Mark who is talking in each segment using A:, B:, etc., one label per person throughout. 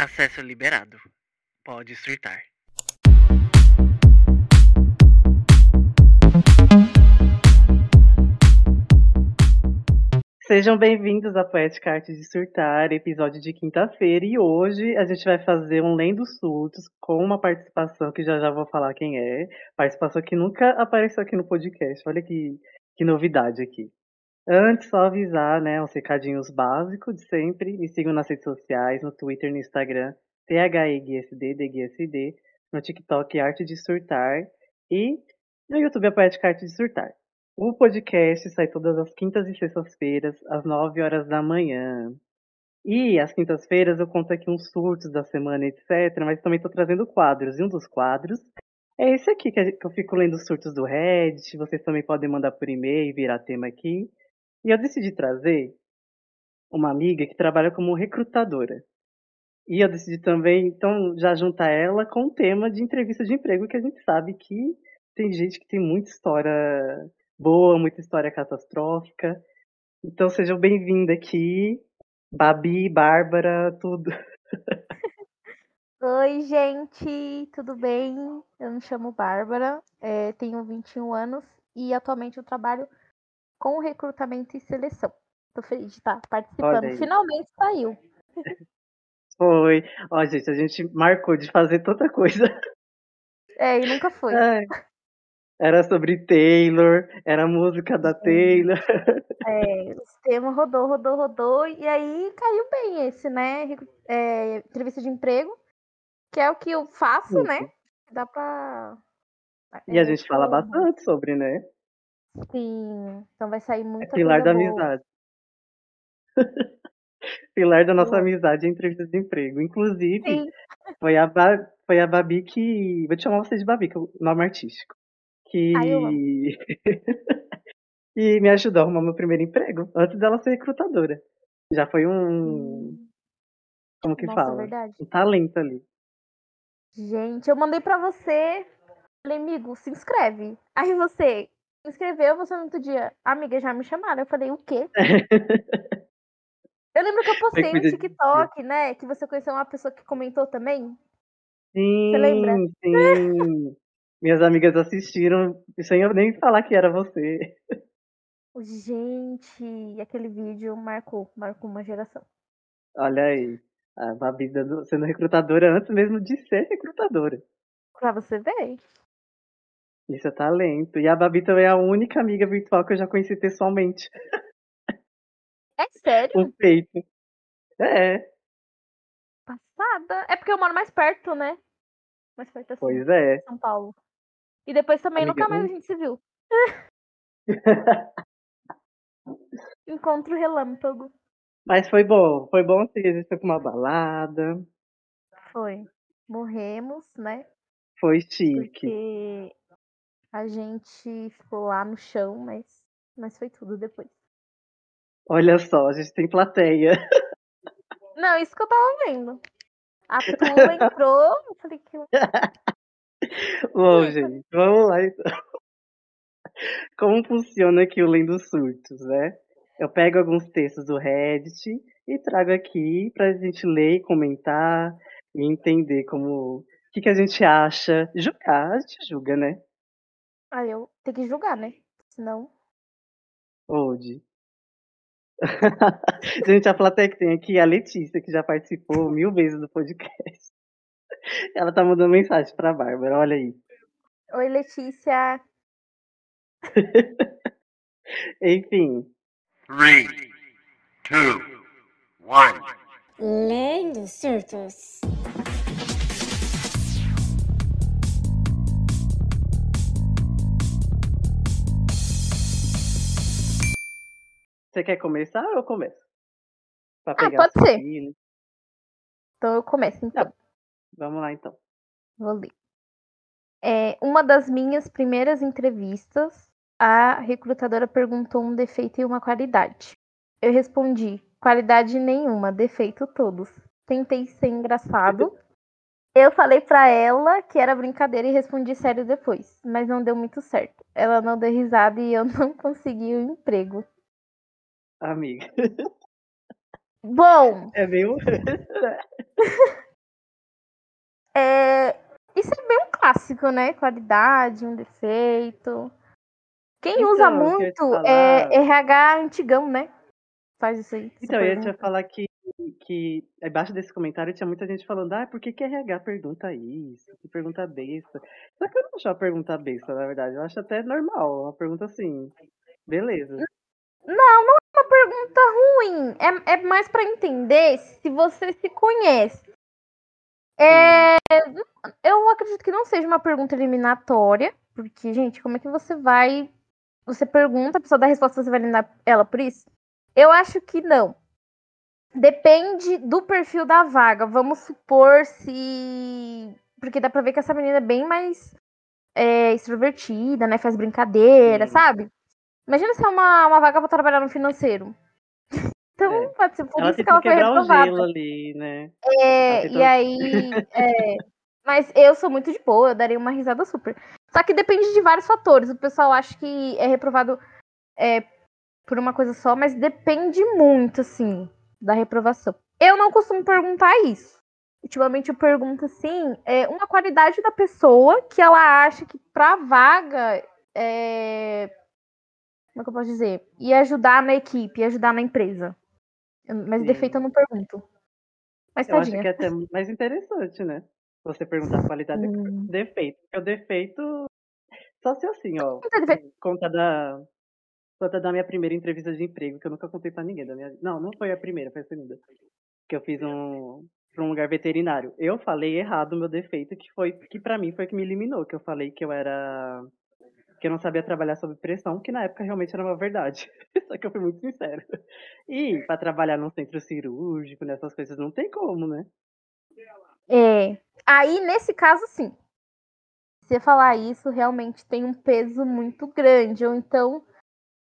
A: Acesso liberado. Pode surtar.
B: Sejam bem-vindos à Poética Arte de Surtar, episódio de quinta-feira. E hoje a gente vai fazer um Lendo Surtos com uma participação que já já vou falar quem é. Participação que nunca apareceu aqui no podcast. Olha que, que novidade aqui. Antes, só avisar, né, uns recadinhos básicos de sempre. Me sigam nas redes sociais, no Twitter, no Instagram, THEGSD, DGSD, no TikTok, Arte de Surtar. E no YouTube, a Poética Arte de Surtar. O podcast sai todas as quintas e sextas-feiras, às 9 horas da manhã. E às quintas-feiras eu conto aqui uns surtos da semana, etc. Mas também estou trazendo quadros. E um dos quadros é esse aqui, que eu fico lendo os surtos do Reddit. Vocês também podem mandar por e-mail, virar tema aqui. E eu decidi trazer uma amiga que trabalha como recrutadora. E eu decidi também, então, já juntar ela com o tema de entrevista de emprego, que a gente sabe que tem gente que tem muita história boa, muita história catastrófica. Então sejam bem-vindos aqui, Babi, Bárbara, tudo.
C: Oi, gente, tudo bem? Eu me chamo Bárbara, é, tenho 21 anos e atualmente eu trabalho com recrutamento e seleção. Tô feliz de estar participando. Finalmente saiu.
B: Foi. Ó, gente, a gente marcou de fazer tanta coisa.
C: É, e nunca foi.
B: Ai. Era sobre Taylor, era a música da Taylor.
C: É, o sistema rodou, rodou, rodou, e aí caiu bem esse, né? É, entrevista de emprego, que é o que eu faço, né? Dá pra.
B: E a gente fala bastante sobre, né?
C: Sim, então vai sair muito. É
B: pilar da
C: boa.
B: amizade. pilar da nossa amizade é entrevista de emprego. Inclusive, foi a, foi a Babi que. Vou te chamar você de Babi, que é o nome artístico que e me ajudou a arrumar meu primeiro emprego antes dela ser recrutadora. Já foi um hum. como que
C: Nossa,
B: fala?
C: Verdade.
B: Um talento ali.
C: Gente, eu mandei para você, falei, amigo, se inscreve. Aí você se inscreveu, você no outro dia, amiga, já me chamaram. Eu falei, o quê? eu lembro que eu postei no TikTok, né? Que você conheceu uma pessoa que comentou também.
B: Sim,
C: você lembra?
B: Sim. Minhas amigas assistiram sem eu nem falar que era você.
C: Gente, aquele vídeo marcou, marcou uma geração.
B: Olha aí, a Babi sendo recrutadora antes mesmo de ser recrutadora.
C: Pra você ver.
B: Isso é talento. E a Babi também é a única amiga virtual que eu já conheci pessoalmente.
C: É sério?
B: O peito. É.
C: Passada. É porque eu moro mais perto, né? Mais perto assim.
B: Pois é.
C: São Paulo. E depois também Amiga, nunca mais a gente se viu. Encontro relâmpago.
B: Mas foi bom, foi bom sim, a gente foi pra uma balada.
C: Foi. Morremos, né?
B: Foi chique.
C: Porque a gente ficou lá no chão, mas, mas foi tudo depois.
B: Olha só, a gente tem plateia.
C: Não, isso que eu tava vendo. A Tula entrou, eu falei que.
B: Bom, gente, vamos lá então. Como funciona aqui o Lendo Surtos, né? Eu pego alguns textos do Reddit e trago aqui pra gente ler e comentar e entender como. O que, que a gente acha. Julgar, a gente julga, né?
C: Ah, eu tenho que julgar, né? Senão.
B: Onde? gente, a plateia que tem aqui é a Letícia, que já participou mil vezes do podcast. Ela tá mandando mensagem pra Bárbara, olha aí.
C: Oi, Letícia.
B: Enfim.
D: 3, 2, 1.
E: Lendo surtos.
B: Você quer começar ou eu começo?
C: Pra ah, pode ser. Então eu começo, então. Tá.
B: Vamos lá, então.
C: Vou ler. É, uma das minhas primeiras entrevistas, a recrutadora perguntou um defeito e uma qualidade. Eu respondi: qualidade nenhuma, defeito todos. Tentei ser engraçado. Eu falei para ela que era brincadeira e respondi sério depois, mas não deu muito certo. Ela não deu risada e eu não consegui o emprego.
B: Amiga.
C: Bom.
B: É meio.
C: É, isso é bem um clássico, né? Qualidade, um defeito. Quem usa
B: Então, te
C: muito
B: falar-
C: é RH antigão, né? Faz isso aí.
B: Então, eu ia te falar que, que abaixo desse comentário tinha muita gente falando, ah, por que, que RH pergunta isso? Que pergunta besta. Só que eu não acho uma pergunta besta, na verdade. Eu acho até normal. Uma pergunta assim, beleza.
C: Não, não é pergunta ruim. É, é mais pra entender se você se conhece. É, eu acredito que não seja uma pergunta eliminatória, porque, gente, como é que você vai. Você pergunta, a pessoa dá a resposta, você vai eliminar ela por isso? Eu acho que não. Depende do perfil da vaga. Vamos supor se. Porque dá pra ver que essa menina é bem mais é, extrovertida, né? Faz brincadeira,
B: Sim.
C: sabe? Imagina se é uma, uma vaga pra trabalhar no financeiro. Então,
B: É.
C: pode ser por
B: Ela
C: isso que ela
B: que
C: foi reprovada.
B: ali, né?
C: É, e aí. é, mas eu sou muito de boa, eu daria uma risada super. Só que depende de vários fatores. O pessoal acha que é reprovado é, por uma coisa só, mas depende muito, assim, da reprovação. Eu não costumo perguntar isso. Ultimamente eu pergunto assim, é, uma qualidade da pessoa que ela acha que pra vaga é, como é que eu posso dizer? Ia ajudar na equipe, ajudar na empresa. Mas
B: Sim.
C: defeito eu não pergunto. Mas
B: Eu acho
C: tadinha.
B: que é até mais interessante, né? Você perguntar qualidade do que
C: Hum.
B: defeito. Porque o defeito. Só se assim, ó. Conta da. Conta da minha primeira entrevista de emprego, que eu nunca contei pra ninguém. Da minha... Não, não foi a primeira, foi a segunda. Que eu fiz um. Pra um lugar veterinário. Eu falei errado o meu defeito, que foi. Que pra mim foi que me eliminou. Que eu falei que eu era. Que eu não sabia trabalhar sob pressão, que na época realmente era uma verdade. Só que eu fui muito sincero. E pra trabalhar num centro cirúrgico, nessas coisas, não tem como, né?
C: É. Aí, nesse caso, sim. Você falar isso, realmente tem um peso muito grande. Ou então.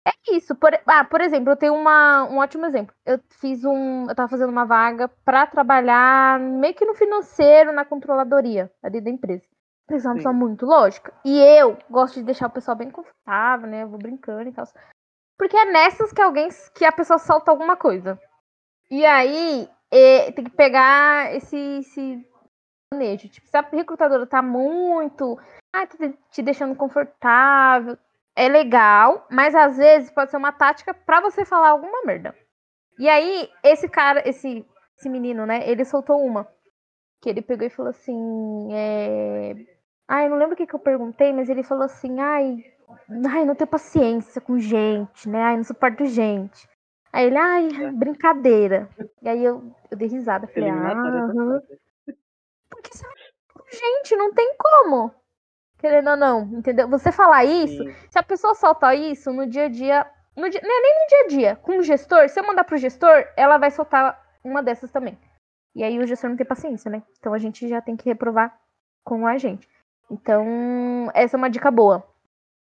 C: É isso. Por, ah, por exemplo, eu tenho uma, um ótimo exemplo. Eu fiz um. Eu tava fazendo uma vaga pra trabalhar meio que no financeiro, na controladoria ali da empresa. Precisa uma
B: Sim.
C: pessoa muito lógica. E eu gosto de deixar o pessoal bem confortável, né? Eu vou brincando e tal. Porque é nessas que alguém. que a pessoa solta alguma coisa. E aí, é, tem que pegar esse, esse manejo. Tipo, se a recrutadora tá muito. Ah, tá te- deixando confortável. É legal, mas às vezes pode ser uma tática pra você falar alguma merda. E aí, esse cara, esse, esse menino, né? Ele soltou uma. Que ele pegou e falou assim. É... Ai, não lembro o que, que eu perguntei, mas ele falou assim: ai, ai, não tenho paciência com gente, né? Ai, não suporto gente. Aí ele, ai,
B: É.
C: brincadeira. E aí eu, eu dei risada. Falei, ah. Porque você gente, não tem como. Querendo ou não, entendeu? Você falar isso,
B: Sim.
C: se a pessoa soltar isso no dia a dia, no dia, não é nem no dia a dia, com o gestor, se eu mandar pro gestor, ela vai soltar uma dessas também. E aí o gestor não tem paciência, né? Então a gente já tem que reprovar com a gente. Então, essa é uma dica boa.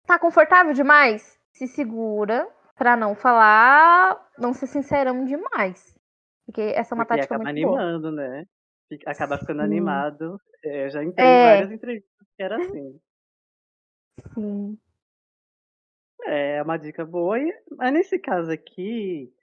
C: Tá confortável demais? Se segura pra não falar, não ser sincerão demais. Porque essa é uma
B: Porque
C: tática muito boa.
B: animando, né? Fica- Acaba ficando
C: Sim.
B: animado. É, eu já entrei
C: É.
B: em várias entrevistas que era assim.
C: Sim.
B: É uma dica boa. Mas nesse caso aqui,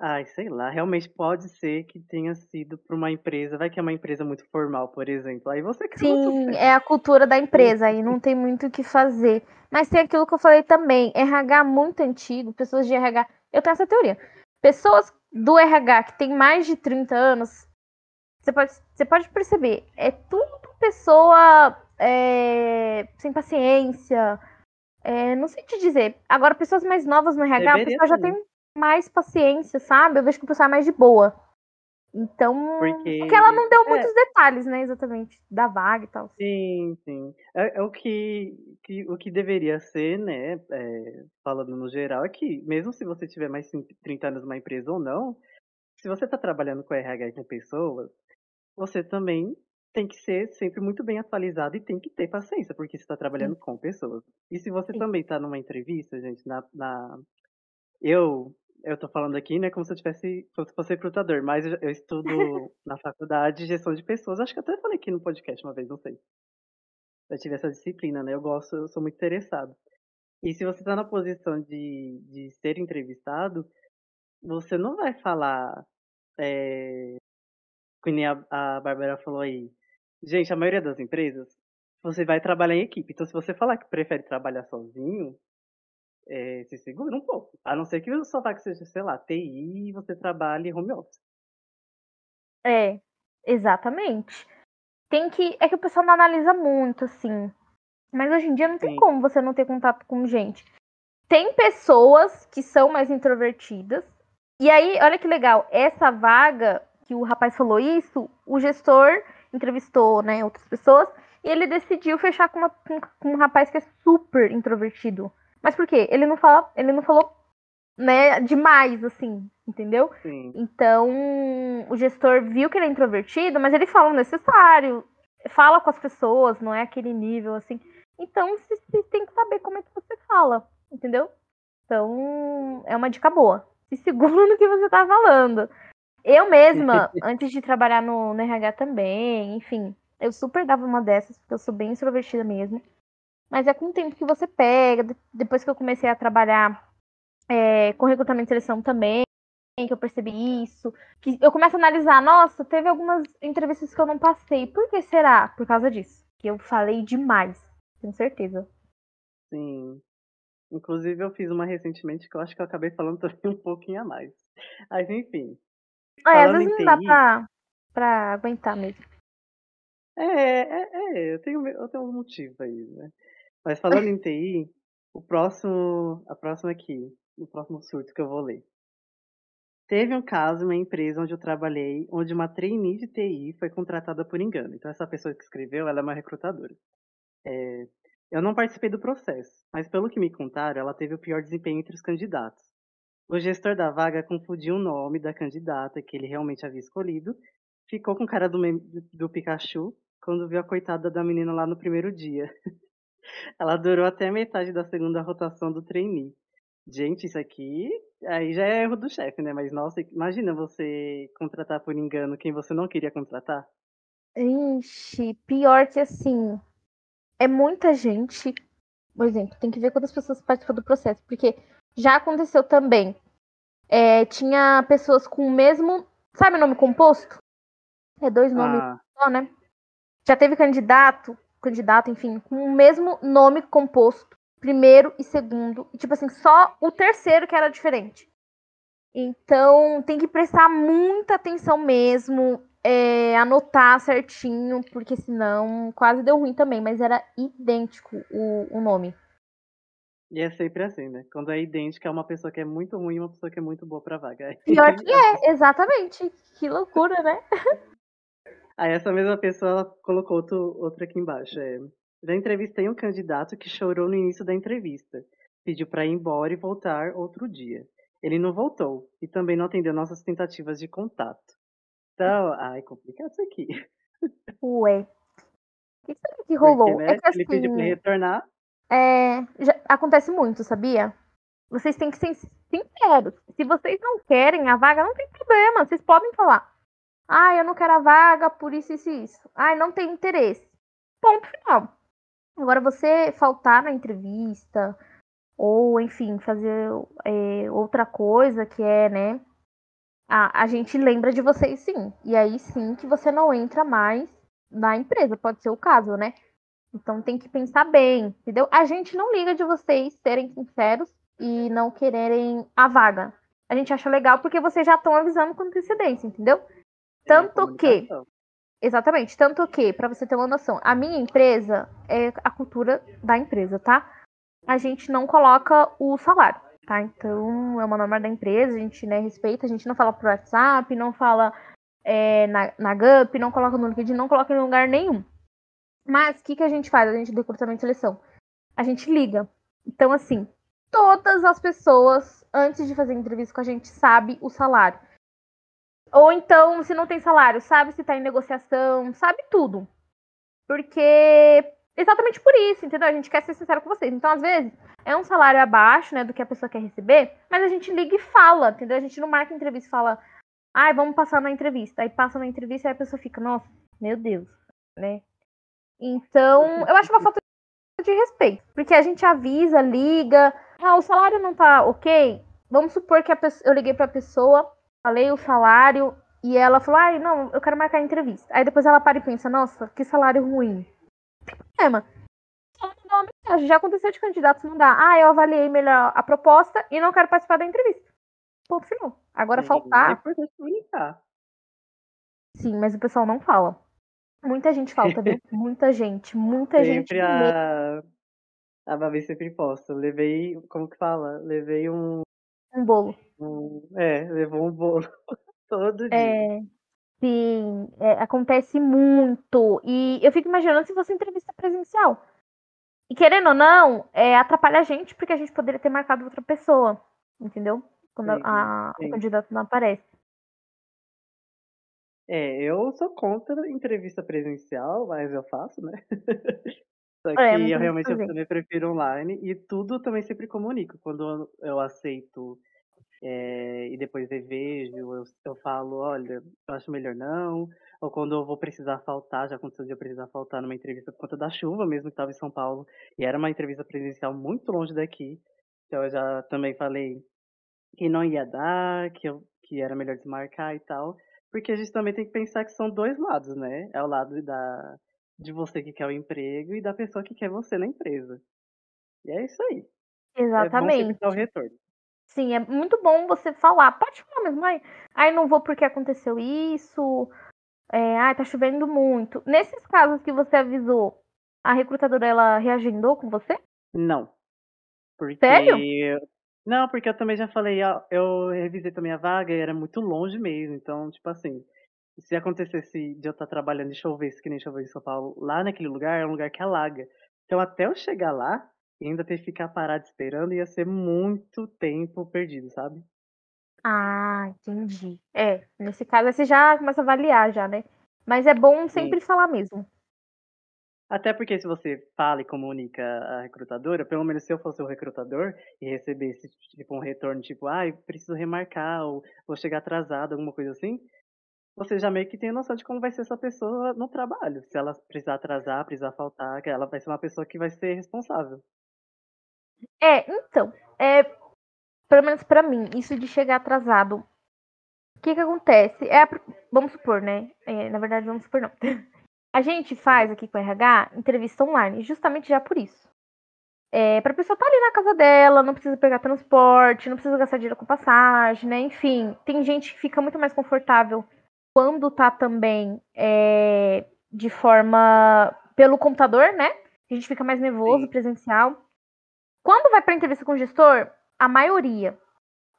B: ai, sei lá, realmente pode ser que tenha sido para uma empresa, vai que é uma empresa muito formal, por exemplo. Aí você caiu no
C: Sim, é a cultura da empresa, aí não tem muito o que fazer. Mas tem aquilo que eu falei também, RH muito antigo, pessoas de RH. Eu tenho essa teoria. Pessoas do RH que tem mais de 30 anos, você pode, você pode perceber, é tudo pessoa é, sem paciência. é, não sei te dizer. Agora, pessoas mais novas no RH,
B: Deveria
C: pessoal já
B: ter.
C: tem mais paciência, sabe? Eu vejo que o pessoal é mais de boa. Então,
B: Porque-
C: porque ela não deu
B: é.
C: muitos detalhes, né, exatamente, da vaga e tal.
B: Sim, sim. É, é o que, que- o que deveria ser, né? é, falando no geral, é que mesmo se você tiver mais de 30 anos numa empresa ou não, se você está trabalhando com RH e com pessoas, você também tem que ser sempre muito bem atualizado e tem que ter paciência, porque você está trabalhando com pessoas. E se você
C: Sim.
B: também está numa entrevista, gente, na, na... Eu, eu tô falando aqui, né, como se eu tivesse, como se fosse recrutador, mas eu, eu estudo na faculdade de gestão de pessoas. Acho que até falei aqui no podcast uma vez, não sei. Eu tive essa disciplina, né? Eu gosto, eu sou muito interessado. E se você está na posição de, de ser entrevistado, você não vai falar, é, que nem a, a Bárbara falou aí, Gente, a maioria das empresas, você vai trabalhar em equipe. Então, se você falar que prefere trabalhar sozinho, é, se segura um pouco. A não ser que o sua vaga seja, sei lá, TI e você trabalhe home office.
C: É, exatamente. Tem que. É que o pessoal não analisa muito, assim. Mas hoje em dia não tem
B: Sim.
C: como você não ter contato com gente. Tem pessoas que são mais introvertidas. E aí, olha que legal, essa vaga que o rapaz falou isso, o gestor entrevistou, né, outras pessoas, e ele decidiu fechar com, uma- com um rapaz que é super introvertido. Mas por quê? Ele não fala, ele não falou, né, demais, assim, entendeu?
B: Sim.
C: Então, o gestor viu que ele é introvertido, mas ele fala o necessário, fala com as pessoas, não é aquele nível assim. Então, você tem que saber como é que você fala, entendeu? Então, é uma dica boa. Se segura no que você tá falando. Eu mesma, antes de trabalhar no, no RH também, enfim, eu super dava uma dessas, porque eu sou bem extrovertida mesmo. Mas é com o tempo que você pega, de- depois que eu comecei a trabalhar é, com recrutamento e seleção também, que eu percebi isso, que eu começo a analisar, nossa, teve algumas entrevistas que eu não passei. Por que será? Por causa disso. Que eu falei demais, tenho certeza.
B: Sim. Inclusive, eu fiz uma recentemente que eu acho que eu acabei falando também um pouquinho a mais. Mas, enfim.
C: Ah, é, às vezes não dá pra, pra aguentar mesmo.
B: É, é, é, eu tenho, eu tenho um motivo aí, né? Mas falando em TI, o próximo, a próxima aqui, o próximo surto que eu vou ler. Teve um caso em uma empresa onde eu trabalhei, onde uma trainee de TI foi contratada por engano. Então, essa pessoa que escreveu, ela é uma recrutadora. É, eu não participei do processo, mas pelo que me contaram, ela teve o pior desempenho entre os candidatos. O gestor da vaga confundiu o nome da candidata que ele realmente havia escolhido, ficou com cara do, do Pikachu quando viu a coitada da menina lá no primeiro dia. Ela durou até a metade da segunda rotação do trainee. Gente, isso aqui aí já é erro do chefe, né? Mas nossa, imagina você contratar por engano quem você não queria contratar.
C: Ixi, pior que assim, é muita gente. Por exemplo, tem que ver quantas pessoas participam do processo, porque já aconteceu também. É, tinha pessoas com o mesmo. Sabe o nome composto? É dois nomes
B: Ah,
C: só, né? Já teve candidato, candidato, enfim, com o mesmo nome composto, primeiro e segundo, e tipo assim, só o terceiro que era diferente. Então tem que prestar muita atenção mesmo, é, anotar certinho, porque senão quase deu ruim também, mas era idêntico o, o nome.
B: e é sempre assim, né? Quando é idêntica, é uma pessoa que é muito ruim e uma pessoa que é muito boa pra vaga.
C: Pior que é, exatamente. Que loucura, né?
B: Aí essa mesma pessoa ela colocou outro, outro aqui embaixo. É, já entrevistei um candidato que chorou no início da entrevista. Pediu para ir embora e voltar outro dia. Ele não voltou e também não atendeu nossas tentativas de contato. Então, ai, complicado isso aqui.
C: Ué. O que será que rolou?
B: Porque, né,
C: é que
B: ele pediu
C: assim,
B: retornar.
C: é, já- acontece muito, sabia? Vocês têm que ser sinceros. Se vocês não querem a vaga, não tem problema. Vocês podem falar. Ah, eu não quero a vaga por isso, isso e isso. Ah, não tem interesse. Ponto final. Agora, você faltar na entrevista, ou, enfim, fazer é, outra coisa que é, né? A, a gente lembra de vocês sim. E aí sim que você não entra mais na empresa. Pode ser o caso, né? Então tem que pensar bem, entendeu? A gente não liga de vocês serem sinceros e não quererem a vaga. A gente acha legal porque vocês já estão avisando com antecedência, entendeu? Tanto que, exatamente, tanto que, pra você ter uma noção, a minha empresa é a cultura da empresa, tá? A gente não coloca o salário, tá? Então é uma norma da empresa, a gente né, respeita, a gente não fala por WhatsApp, não fala é, na, na GUP, não coloca no LinkedIn, não coloca em lugar nenhum. Mas o que, que a gente faz, a gente do recrutamento e seleção? A gente liga. Então, assim, todas as pessoas, antes de fazer entrevista com a gente, sabe o salário. Ou então, se não tem salário, sabe se tá em negociação, sabe tudo. Porque. Exatamente por isso, entendeu? A gente quer ser sincero com vocês. Então, às vezes, é um salário abaixo, né, do que a pessoa quer receber, mas a gente liga e fala, entendeu? A gente não marca entrevista e fala, ai, vamos passar na entrevista. Aí passa na entrevista e a pessoa fica, nossa, meu Deus, né? Então, eu acho uma falta de respeito. Porque a gente avisa, liga, ah, o salário não tá ok. Vamos supor que pessoa, eu liguei pra pessoa, falei o salário, E ela falou, ai, não, eu quero marcar a entrevista. Aí depois ela para e pensa, nossa, que salário ruim. É, mandar uma mensagem. Já aconteceu de candidatos mandar, ah, eu avaliei melhor a proposta e não quero participar da entrevista. Ponto final. Agora
B: É
C: faltar,
B: importante comunicar.
C: sim, mas o pessoal não fala. Muita gente falta, viu? Muita gente, muita gente.
B: Sempre a. A Babi sempre posta. Levei. Como que fala? Levei um.
C: Um bolo.
B: Um- é, levou um bolo todo dia.
C: É, sim, é, acontece muito. E eu fico imaginando se fosse entrevista presencial. E querendo ou não, é, atrapalha a gente, porque a gente poderia ter marcado outra pessoa. Entendeu? Quando
B: Sim,
C: a-
B: sim.
C: o candidato não aparece.
B: É, eu sou contra entrevista presencial, mas eu faço, né? Só que
C: É, tem o
B: eu
C: que
B: realmente eu também prefiro online e tudo eu também sempre comunico. Quando eu aceito é, e depois revejo, eu, eu falo, olha, eu acho melhor não. Ou quando eu vou precisar faltar, já aconteceu de eu precisar faltar numa entrevista por conta da chuva mesmo, que estava em São Paulo. E era uma entrevista presencial muito longe daqui. Então eu já também falei que não ia dar, que, eu, que era melhor desmarcar e tal. Porque a gente também tem que pensar que são dois lados, né? É o lado da, de você que quer o emprego e da pessoa que quer você na empresa. E é isso aí. É bom
C: Exatamente.
B: dar o retorno.
C: Sim, é muito bom você falar. Pode falar mesmo, ai, ai não vou porque aconteceu isso. É, ai, tá chovendo muito. Nesses casos que você avisou, a recrutadora ela reagendou com você?
B: Não. Porque.
C: Sério?
B: Não, porque eu também já falei, ó, eu revisei também a vaga e era muito longe mesmo. Então, tipo assim, se acontecesse de eu estar trabalhando e chovesse, que nem choveu em São Paulo, lá naquele lugar é um lugar que alaga. Então, até eu chegar lá e ainda ter que ficar parado esperando, ia ser muito tempo perdido, sabe?
C: Ah, entendi. É, nesse caso aí você já começa a avaliar já, né? Mas é bom sempre falar mesmo.
B: Até porque se você fala e comunica a recrutadora, pelo menos se eu fosse o recrutador e recebesse tipo um retorno tipo, ah, preciso remarcar ou vou chegar atrasado, alguma coisa assim, você já meio que tem noção de como vai ser essa pessoa no trabalho. Se ela precisar atrasar, precisar faltar, que ela vai ser uma pessoa que vai ser responsável.
C: É, então, é, pelo menos pra mim, isso de chegar atrasado. O que que acontece? É, a vamos supor, né? É, na verdade, vamos supor não. A gente faz aqui com o RH entrevista online, justamente já por isso. É, pra pessoa estar ali na casa dela, não precisa pegar transporte, não precisa gastar dinheiro com passagem, né? Enfim, tem gente que fica muito mais confortável quando tá também é, de forma pelo computador, né? A gente fica mais nervoso,
B: Sim.
C: presencial. Quando vai pra entrevista com o gestor, a maioria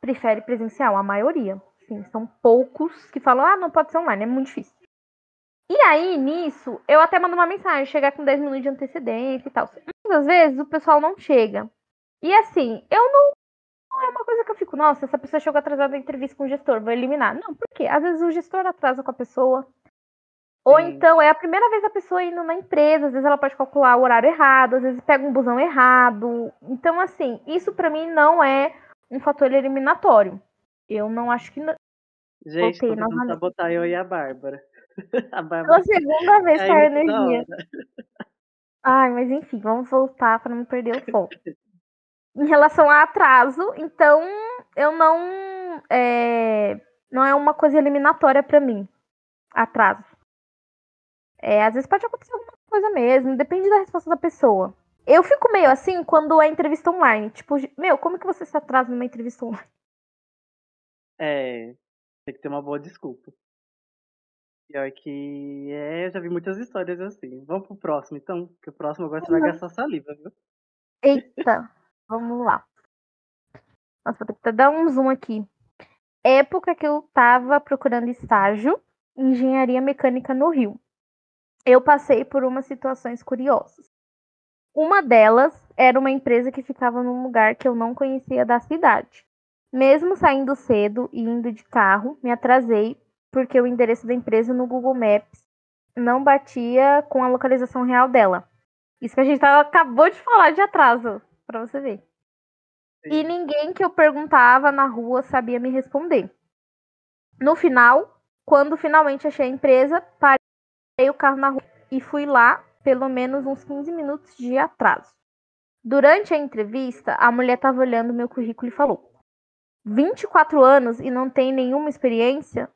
C: prefere presencial, a maioria. Sim, são poucos que falam, ah, não pode ser online, é muito difícil. E aí, nisso, eu até mando uma mensagem, chegar com 10 minutos de antecedência e tal. Muitas vezes o pessoal não chega. E assim, eu não. Não é uma coisa que eu fico, nossa, essa pessoa chegou atrasada na entrevista com o gestor, vou eliminar. Não, por quê? Às vezes o gestor atrasa com a pessoa. Ou então é a primeira vez a pessoa indo na empresa, às vezes ela pode calcular o horário errado, às vezes pega um busão errado. Então, assim, isso pra mim não é um fator eliminatório. Eu não acho que. não-
B: Gente,
C: Voltei
B: tô sabotar eu e a Bárbara. a Bárbara
C: Pela segunda vez
B: caiu
C: caiu
B: toda
C: energia. Ai, mas enfim, vamos voltar para não perder o foco. em relação a atraso, então eu não é, não é uma coisa eliminatória para mim. Atraso. É, às vezes pode acontecer alguma coisa mesmo, depende da resposta da pessoa. Eu fico meio assim quando é entrevista online. Tipo, meu, como que você se atrasa numa entrevista online?
B: É, tem que ter uma boa desculpa. Pior que é, eu já vi muitas histórias assim. Vamos pro próximo, então, que o próximo agora você vai gastar saliva, viu?
C: Eita, vamos lá. Nossa, vou ter que dar um zoom aqui. Época que eu tava procurando estágio em engenharia mecânica no Rio. Eu passei por umas situações curiosas. Uma delas era uma empresa que ficava num lugar que eu não conhecia da cidade. Mesmo saindo cedo e indo de carro, me atrasei porque o endereço da empresa no Google Maps não batia com a localização real dela. Isso que a gente acabou de falar de atraso, pra você ver. E ninguém que eu perguntava na rua sabia me responder. No final, quando finalmente achei a empresa, parei o carro na rua e fui lá pelo menos uns 15 minutos de atraso. Durante a entrevista, a mulher estava olhando meu currículo e falou: 24 anos e não tem nenhuma experiência?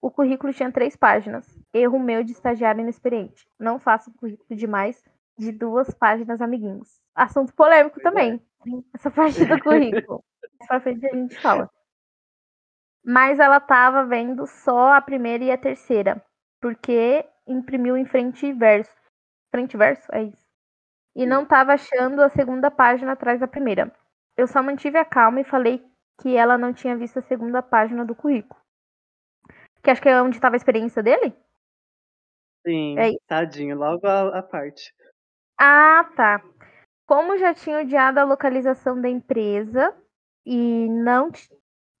C: O currículo tinha três páginas. Erro meu de estagiário inexperiente. Não faço currículo de mais de duas páginas, amiguinhos. Assunto polêmico também. Essa parte do currículo. Mais pra frente a gente fala. Mas ela tava vendo só a primeira e a terceira. Porque imprimiu em frente e verso. Frente e verso? É isso. E não tava achando a segunda página atrás da primeira. Eu só mantive a calma e falei que ela não tinha visto a segunda página do currículo. Que acho que é onde estava a experiência dele?
B: Sim,
C: É isso.
B: tadinho, logo a, a parte.
C: Ah, tá. Como já tinha odiado a localização da empresa e não,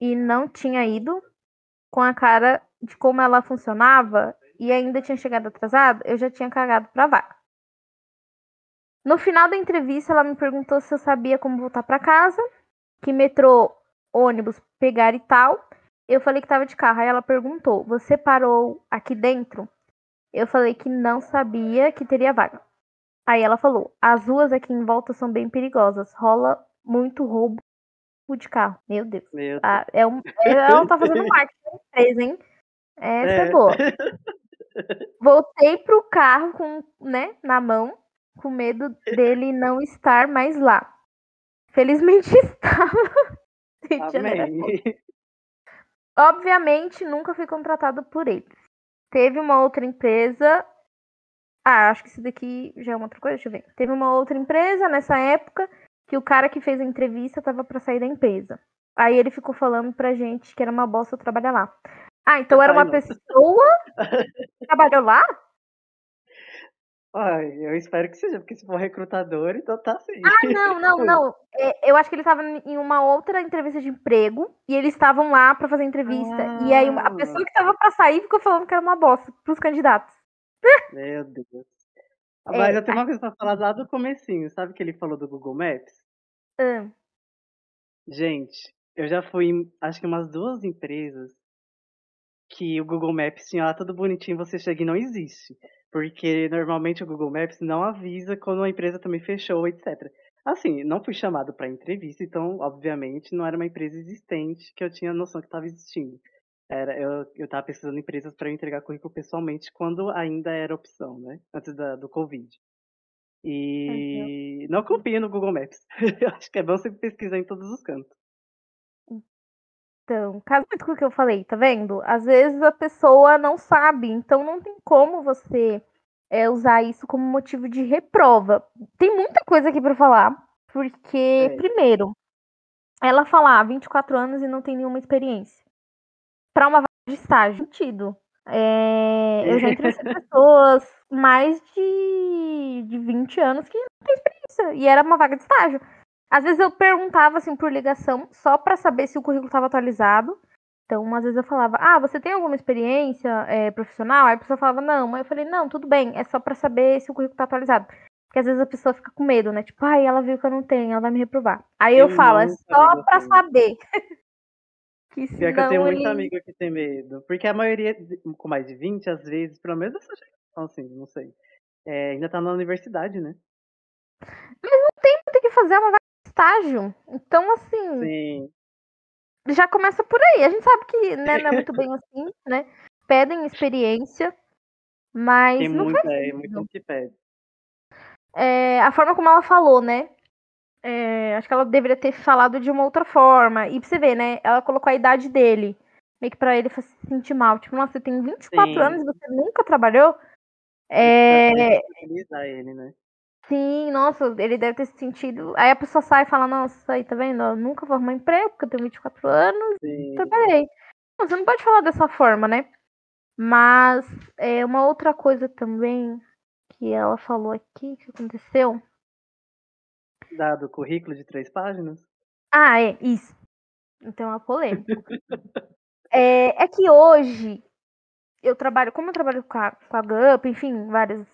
C: e não tinha ido com a cara de como ela funcionava e ainda tinha chegado atrasado, eu já tinha cagado pra vaga. No final da entrevista, ela me perguntou se eu sabia como voltar pra casa, que metrô, ônibus pegar e tal. Eu falei que tava de carro. Aí ela perguntou: Você parou aqui dentro? Eu falei que não sabia que teria vaga. Aí ela falou: as ruas aqui em volta são bem perigosas, rola muito roubo de carro. Meu Deus.
B: Meu
C: Ah, é um, ela tá fazendo marketing da empresa, hein? Essa é.
B: É.
C: boa. Voltei pro carro com, né, na mão, com medo dele não estar mais lá. Felizmente estava. Foda.
B: Amém.
C: Obviamente, nunca fui contratado por ele. Teve uma outra empresa. Ah, acho que isso daqui já é uma outra coisa, deixa eu ver. Teve uma outra empresa nessa época que o cara que fez a entrevista tava pra sair da empresa. Aí ele ficou falando pra gente que era uma bosta trabalhar lá. Ah, então era uma pessoa que trabalhou lá?
B: Ai, eu espero que seja, porque se for recrutador, então tá sim.
C: Ah, não, não, não. É, eu acho que ele tava em uma outra entrevista de emprego e eles estavam lá pra fazer entrevista. E aí a
B: Ah.
C: pessoa que tava pra sair ficou falando que era uma bosta pros candidatos.
B: Meu Deus. Ah,
C: É,
B: Mas eu tenho uma coisa pra falar lá do comecinho. Sabe que ele falou do Google Maps?
C: Ah,
B: Gente, eu já fui em, acho que umas duas empresas que o Google Maps tinha lá tudo bonitinho, você chega e não existe. Porque normalmente o Google Maps não avisa quando a empresa também fechou, etc. Assim, não fui chamado para entrevista, então, obviamente, não era uma empresa existente que eu tinha noção que estava existindo. Era, eu, eu tava pesquisando empresas para eu entregar currículo pessoalmente quando ainda era opção, né? Antes da, do Covid. E não confio no Google Maps. acho que é bom você pesquisar em todos os cantos.
C: Então, casa muito com o que eu falei, tá vendo? Às vezes a pessoa não sabe, então não tem como você é, usar isso como motivo de reprova. Tem muita coisa aqui pra falar, porque,
B: É.
C: primeiro, ela falar 24 anos e não tem nenhuma experiência. Pra uma vaga de estágio, sentido. É, eu já entrevistei pessoas mais de, de 20 anos que não tem experiência. E era uma vaga de estágio. Às vezes eu perguntava assim por ligação, só pra saber se o currículo estava atualizado. Então, às vezes eu falava, ah, você tem alguma experiência é, profissional? Aí a pessoa falava, não. Aí eu falei, não, tudo bem, é só pra saber se o currículo tá atualizado. Porque às vezes a pessoa fica com medo, né? Tipo, ai, ela viu que eu não tenho, ela vai me reprovar. Aí eu,
B: Eu
C: falo, é
B: não
C: só
B: disso.
C: saber. que
B: Pior que eu tenho
C: ele...
B: amigo que tem medo. Porque a maioria, com mais de 20, às vezes, pelo menos essa geração, assim, não sei. é, ainda tá na universidade, né?
C: tem que fazer uma vaga de estágio. Então, assim,
B: Sim.
C: já começa por aí. A gente sabe que né, não é muito bem assim, né? Pedem experiência, mas
B: Tem
C: não
B: muita,
C: faz
B: é, muito que pede.
C: É, a forma como ela falou, né? É, acho que ela deveria ter falado de uma outra forma. E pra você ver, né? Ela colocou a idade dele. Meio que pra ele se sentir mal. Tipo, nossa, você tem 24
B: Sim.
C: anos e você nunca trabalhou? É,
B: Tranquilizar ele, né?
C: Sim, nossa, ele deve ter se sentido. Aí a pessoa sai e fala, nossa, aí tá vendo? Eu nunca vou arrumar emprego porque eu tenho 24 anos.
B: Sim.
C: trabalhei. Não, você não pode falar dessa forma, né? Mas é, uma outra coisa também que ela falou aqui que aconteceu.
B: Dado o currículo de três páginas.
C: Ah, é, isso. Então é uma polêmica. é, é que hoje eu trabalho, como eu trabalho com a, com a Gup, enfim, várias,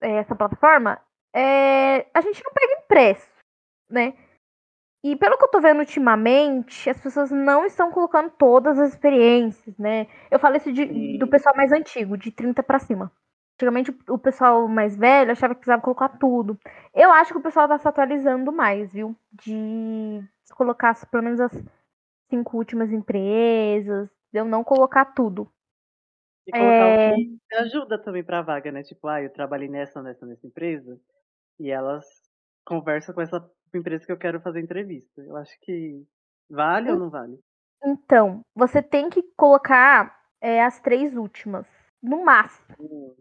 C: é, essa plataforma, é, a gente não pega impresso, né? E pelo que eu tô vendo ultimamente, as pessoas não estão colocando todas as experiências, né? Eu falo isso de- do pessoal mais antigo, de 30 pra cima. Antigamente o pessoal mais velho achava que precisava colocar tudo. Eu acho que o pessoal tá se atualizando mais, viu? De colocar pelo menos as cinco últimas empresas, eu não colocar tudo.
B: E colocar
C: É.
B: o que ajuda também pra vaga, né? Tipo, ah, eu trabalhei nessa, nessa, nessa empresa. E elas conversam com essa empresa que eu quero fazer entrevista. Eu acho que vale ou não vale?
C: Então, você tem que colocar é, as três últimas, no máximo.
B: Hum,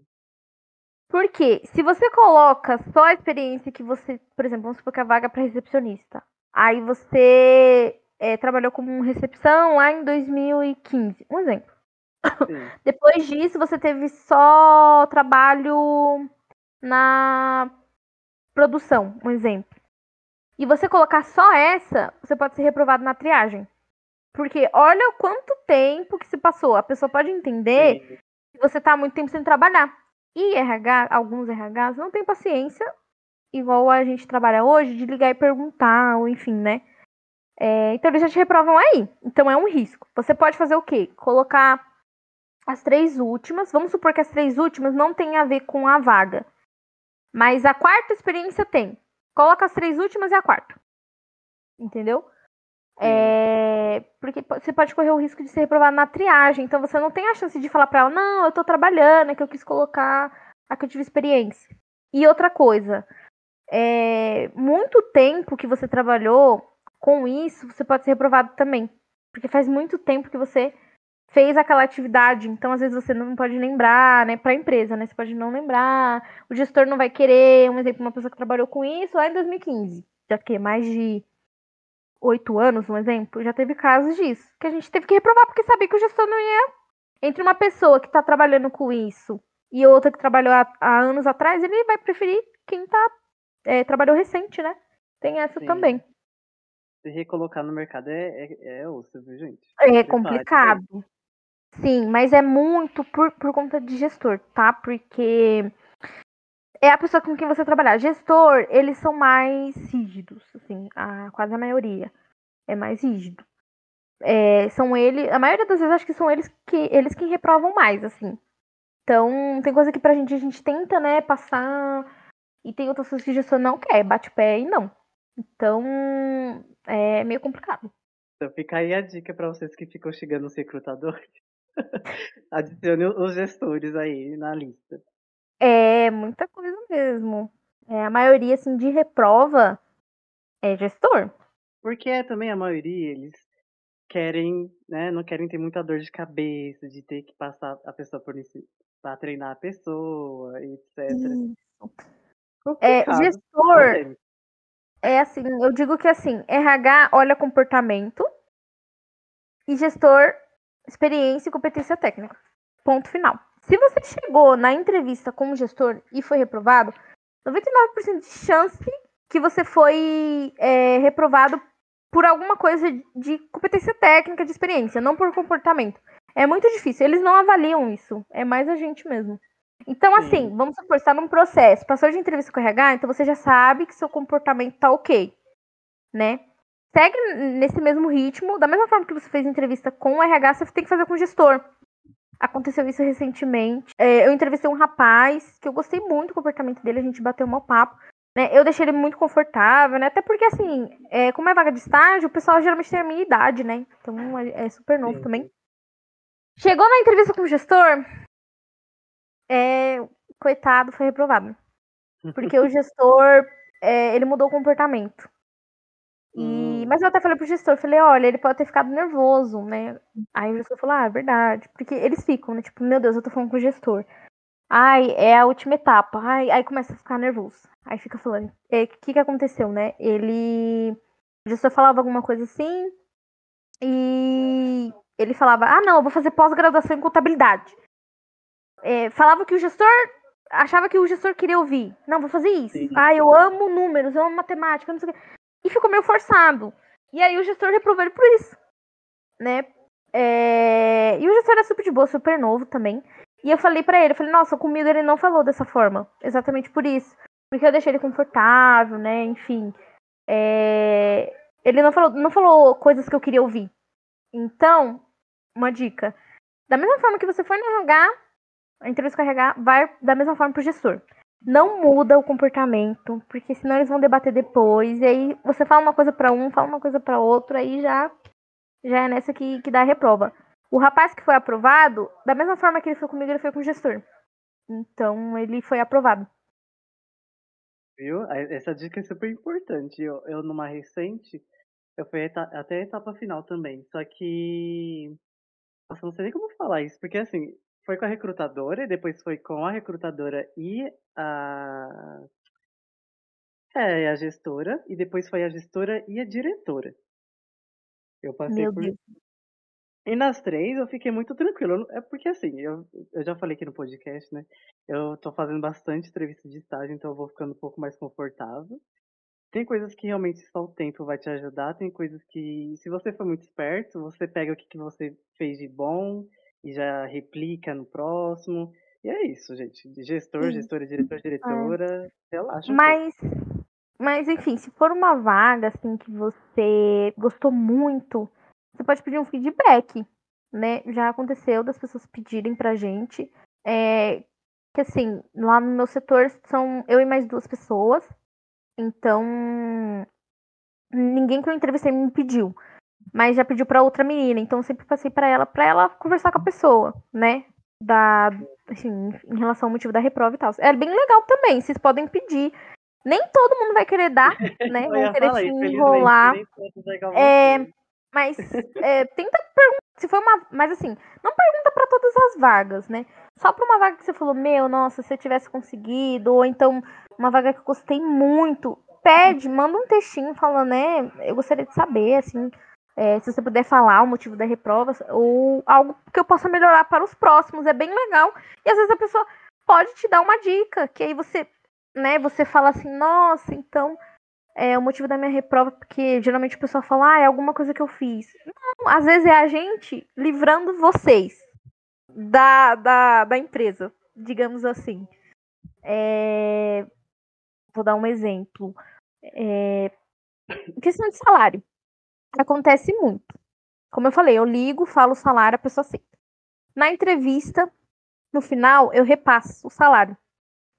C: Porque se você coloca só a experiência que você, por exemplo, vamos supor que a vaga é para recepcionista. Aí você é, trabalhou como recepção lá em 2015. Um exemplo. Depois disso, você teve só trabalho na produção, um exemplo. E você colocar só essa, você pode ser reprovado na triagem. Porque olha o quanto tempo que se passou. A pessoa pode entender
B: sim.
C: que você tá há muito tempo sem trabalhar. E RH, alguns RHs não têm paciência, igual a gente trabalha hoje, de ligar e perguntar, ou enfim, né? É, então eles já te reprovam aí. Então é um risco. Você pode fazer o quê? Colocar as três últimas. Vamos supor que as três últimas não tenham a ver com a vaga. Mas a quarta experiência tem. Coloca as três últimas e a quarta. Entendeu? É, porque po- você pode correr o risco de ser reprovado na triagem. Então você não tem a chance de falar pra ela, não, eu tô trabalhando, é que eu quis colocar a que eu tive experiência. E outra coisa, é, muito tempo que você trabalhou com isso, você pode ser reprovado também. Porque faz muito tempo que você fez aquela atividade. Então, às vezes, você não pode lembrar, né? Pra empresa, né? Você pode não lembrar. O gestor não vai querer, um exemplo, uma pessoa que trabalhou com isso lá em 2015. Já que mais de oito anos, um exemplo, já teve casos disso. Que a gente teve que reprovar porque sabia que o gestor não ia. Entre uma pessoa que tá trabalhando com isso e outra que trabalhou há, há anos atrás, ele vai preferir quem tá. é, trabalhou recente, né? Tem essa
B: Sim.
C: também.
B: Se recolocar no mercado é, é, é osso, viu, gente?
C: É
B: Prepare,
C: complicado. Sim, mas é muito por, por conta de gestor, tá? Porque é a pessoa com quem você trabalhar. Gestor, eles são mais rígidos, assim, a, quase a maioria é mais rígido. É, são ele, a maioria das vezes acho que são eles que eles que reprovam mais, assim. Então, tem coisa que pra gente a gente tenta, né, passar e tem outras coisas que o gestor não quer, bate o pé e não. Então, é meio complicado.
B: Então fica aí a dica pra vocês que ficam chegando os recrutadores. Adicione os gestores aí na lista.
C: É muita coisa mesmo. É, a maioria, assim, de reprova é gestor.
B: Porque também a maioria, eles querem, né, não querem ter muita dor de cabeça, de ter que passar a pessoa por isso pra treinar a pessoa, etc.
C: É, gestor é assim, eu digo que assim, RH olha comportamento e gestor experiência e competência técnica. Ponto final. Se você chegou na entrevista como gestor e foi reprovado, 99% de chance que você foi é, reprovado por alguma coisa de competência técnica, de experiência, não por comportamento. É muito difícil, eles não avaliam isso, é mais a gente mesmo. Então,
B: Sim.
C: assim, vamos supor, você está num processo, passou de entrevista com o RH, então você já sabe que seu comportamento tá ok, né? Segue nesse mesmo ritmo, da mesma forma que você fez entrevista com o RH, você tem que fazer com o gestor. Aconteceu isso recentemente. É, eu entrevistei um rapaz que eu gostei muito do comportamento dele, a gente bateu um papo. Né? Eu deixei ele muito confortável, né? Até porque, assim, é, como é vaga de estágio, o pessoal geralmente tem a minha idade, né? Então é é super novo
B: Sim.
C: também. Chegou na entrevista com o gestor, é, coitado, foi reprovado. Porque o gestor, é, ele mudou o comportamento. E,
B: Hum.
C: Mas eu até falei pro gestor, falei, olha, ele pode ter ficado nervoso, né? Aí o gestor falou, ah, é verdade. Porque eles ficam, né? Tipo, meu Deus, eu tô falando com o gestor. Ai, é a última etapa. Ai, aí começa a ficar nervoso. Aí fica falando, o que que aconteceu, né? Ele... O gestor falava alguma coisa assim e ele falava, ah, não, eu vou fazer pós-graduação em contabilidade. É, falava que o gestor achava que o gestor queria ouvir. Não, vou fazer isso.
B: Sim.
C: Ah, eu amo números, eu amo matemática, não sei o quê. E ficou meio forçado. E aí o gestor reprovou ele por isso. Né? É, E o gestor é super de boa, super novo também. E eu falei pra ele, eu falei, nossa, comigo ele não falou dessa forma. Exatamente por isso. Porque eu deixei ele confortável, né? Enfim. É, Ele não falou, não falou coisas que eu queria ouvir. Então, uma dica. Da mesma forma que você foi no RH, a entrevista com o RH vai da mesma forma pro gestor. Não muda o comportamento, porque senão eles vão debater depois. E aí você fala uma coisa pra um, fala uma coisa pra outro, aí já, já é nessa que, que dá a reprova. O rapaz que foi aprovado, da mesma forma que ele foi comigo, ele foi com o gestor. Então ele foi aprovado.
B: Viu? Essa dica é super importante. Eu, eu numa recente, eu fui até a etapa final também. Só que. Nossa, não sei nem como falar isso, porque assim, foi com a recrutadora, e depois foi com a recrutadora e a. É, a gestora, e depois foi a gestora e a diretora. Eu passei
C: Meu
B: por
C: Deus.
B: E nas três eu fiquei muito tranquilo. É porque assim, eu, eu já falei aqui no podcast, né? Eu tô fazendo bastante entrevista de estágio, então eu vou ficando um pouco mais confortável. Tem coisas que realmente só o tempo vai te ajudar, tem coisas que, se você for muito esperto, você pega o que, que você fez de bom e já replica no próximo. E é isso, gente. Gestor,
C: Sim.
B: gestora, diretor, diretora, relaxa. um pouco.
C: Mas, mas enfim, se for uma vaga assim que você gostou muito, você pode pedir um feedback, né? Já aconteceu das pessoas pedirem pra gente. É, que assim, lá no meu setor são eu e mais duas pessoas. Então, ninguém que eu entrevistei me pediu. Mas já pediu pra outra menina, então eu sempre passei pra ela, pra ela conversar com a pessoa, né? Da, assim, em relação ao motivo da reprova e tal. É bem legal também, vocês podem pedir. Nem todo mundo vai querer dar, né? Vão querer
B: felizmente,
C: enrolar.
B: é.
C: Mas é, tenta perguntar. Se foi uma. Mas assim, não pergunta pra todas as vagas, né? Só pra uma vaga que você falou, meu, nossa, se eu tivesse conseguido, ou então uma vaga que eu gostei muito, pede, manda um textinho falando, né? Eu gostaria de saber, assim, é, se você puder falar o motivo da reprova, ou algo que eu possa melhorar para os próximos. É bem legal. E às vezes a pessoa pode te dar uma dica, que aí você, né, você fala assim, nossa, então é o motivo da minha reprova, porque geralmente o pessoal fala, ah, é alguma coisa que eu fiz. Não, às vezes é a gente livrando vocês da, da, da empresa, digamos assim. É, Vou dar um exemplo. É, Questão de salário. Acontece muito. Como eu falei, eu ligo, falo o salário, a pessoa aceita. Na entrevista, no final, eu repasso o salário.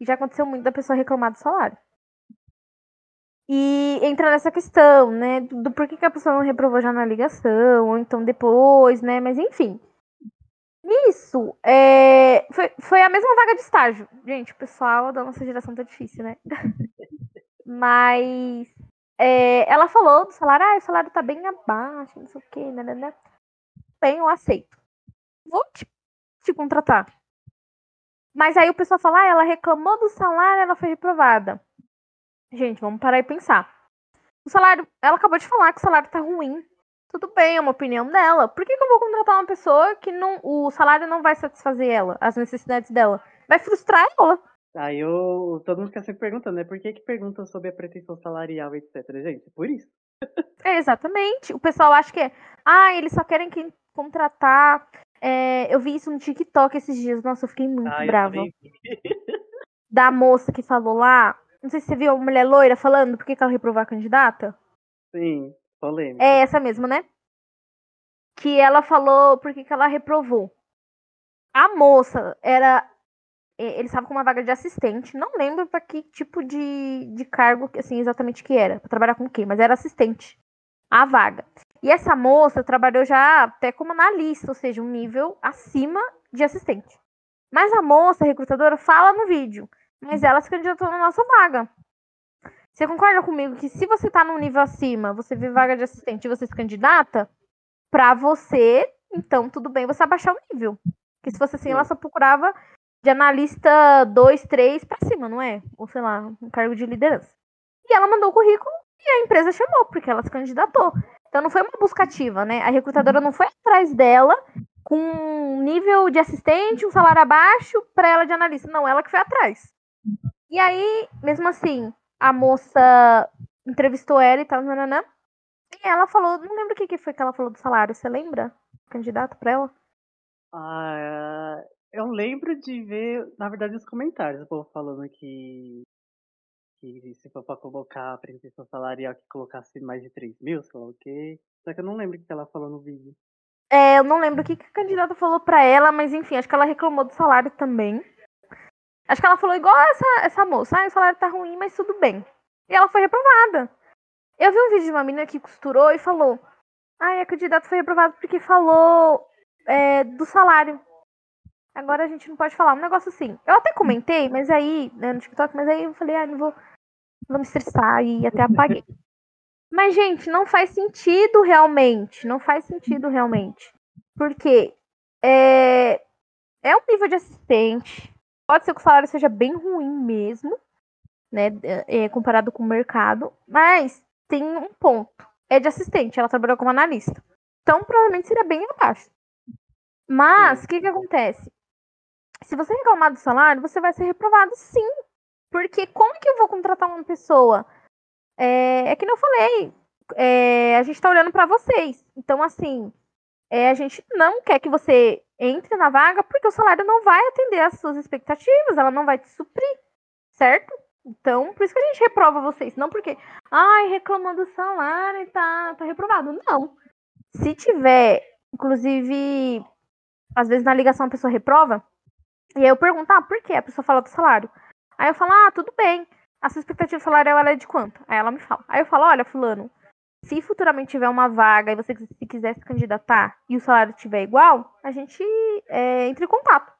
C: E já aconteceu muito da pessoa reclamar do salário. E entra nessa questão, né? Do, do porquê que a pessoa não reprovou já na ligação, ou então depois, né? Mas enfim. Isso é, foi, foi a mesma vaga de estágio. Gente, o pessoal da nossa geração tá difícil, né? Mas é, ela falou do salário, ah, o salário tá bem abaixo, não sei o quê, né, né, né. Bem, eu aceito. Vou te, te contratar. Mas aí o pessoal fala, ah, ela reclamou do salário, ela foi reprovada. Gente, vamos parar e pensar. O salário, ela acabou de falar que o salário tá ruim. Tudo bem, é uma opinião dela. Por que, que eu vou contratar uma pessoa que não, o salário não vai satisfazer ela, as necessidades dela? Vai frustrar ela.
B: Aí eu, todo mundo fica sempre perguntando, né? Por que que perguntam sobre a pretensão salarial, etc. Gente, por isso.
C: É, exatamente. O pessoal acha que é, ah, eles só querem que contratar. É, eu vi isso no TikTok esses dias. Nossa, eu fiquei muito
B: Ah,
C: brava. Da moça que falou lá. Não sei se você viu a mulher loira falando por que, que ela reprovou a candidata.
B: Sim, polêmica.
C: É essa mesmo, né? Que ela falou por que, que ela reprovou. A moça era. E- Eles estavam com uma vaga de assistente. Não lembro pra que tipo de, de cargo, assim, exatamente que era. Pra trabalhar com o quê? Mas era assistente. A vaga. E essa moça trabalhou já até como analista, ou seja, um nível acima de assistente. Mas a moça, a recrutadora, fala no vídeo. Mas ela se candidatou na nossa vaga. Você concorda comigo que se você tá num nível acima, você vê vaga de assistente e você se candidata, pra você, então tudo bem você abaixar o nível. Porque se fosse assim,
B: Sim.
C: ela só procurava de analista 2, 3 pra cima, não é? Ou sei lá, um cargo de liderança. E ela mandou o currículo e a empresa chamou, porque ela se candidatou. Então não foi uma busca ativa, né? A recrutadora não foi atrás dela com um nível de assistente, um salário abaixo pra ela de analista. Não, ela que foi atrás. E aí, mesmo assim, a moça entrevistou ela e tal, nananã. E ela falou, não lembro o que, que foi que ela falou do salário, você lembra? Candidato pra ela?
B: Ah, eu lembro de ver, na verdade, os comentários, o povo falando que, que se for pra colocar a pretensão salarial que colocasse mais de 3 mil, sei lá o quê. Só que eu não lembro o que ela falou no vídeo.
C: É, eu não lembro o que, que a candidata falou pra ela, mas enfim, acho que ela reclamou do salário também. Acho que ela falou igual essa, essa moça, ah, o salário tá ruim, mas tudo bem. E ela foi reprovada. Eu vi um vídeo de uma menina que costurou e falou, ah, a candidata foi reprovada porque falou é, do salário. Agora a gente não pode falar um negócio assim. Eu até comentei, mas aí, né, no TikTok, mas aí eu falei, ah, não vou, vou me estressar e até apaguei. Mas, gente, não faz sentido realmente. Não faz sentido realmente. Porque é, é um nível de assistente. Pode ser que o salário seja bem ruim mesmo, né? É, comparado com o mercado. Mas tem um ponto. É de assistente, ela trabalhou como analista. Então, provavelmente seria bem abaixo. Mas, o que, que acontece? Se você reclamar do salário, você vai ser reprovado sim. Porque como que eu vou contratar uma pessoa? É, é que eu falei, é, a gente está olhando para vocês. Então, assim, é, a gente não quer que você entre na vaga porque o salário não vai atender às suas expectativas, ela não vai te suprir, certo? Então, por isso que a gente reprova vocês. Não porque, ai, reclamando do salário e tá, tá reprovado. Não. Se tiver, inclusive, às vezes na ligação a pessoa reprova, e aí eu pergunto, ah, por que a pessoa fala do salário? Aí eu falo, ah, tudo bem. A sua expectativa salarial é de quanto? Aí ela me fala. Aí eu falo, olha, fulano, se futuramente tiver uma vaga e você se quiser se candidatar e o salário estiver igual, a gente é, entra em contato.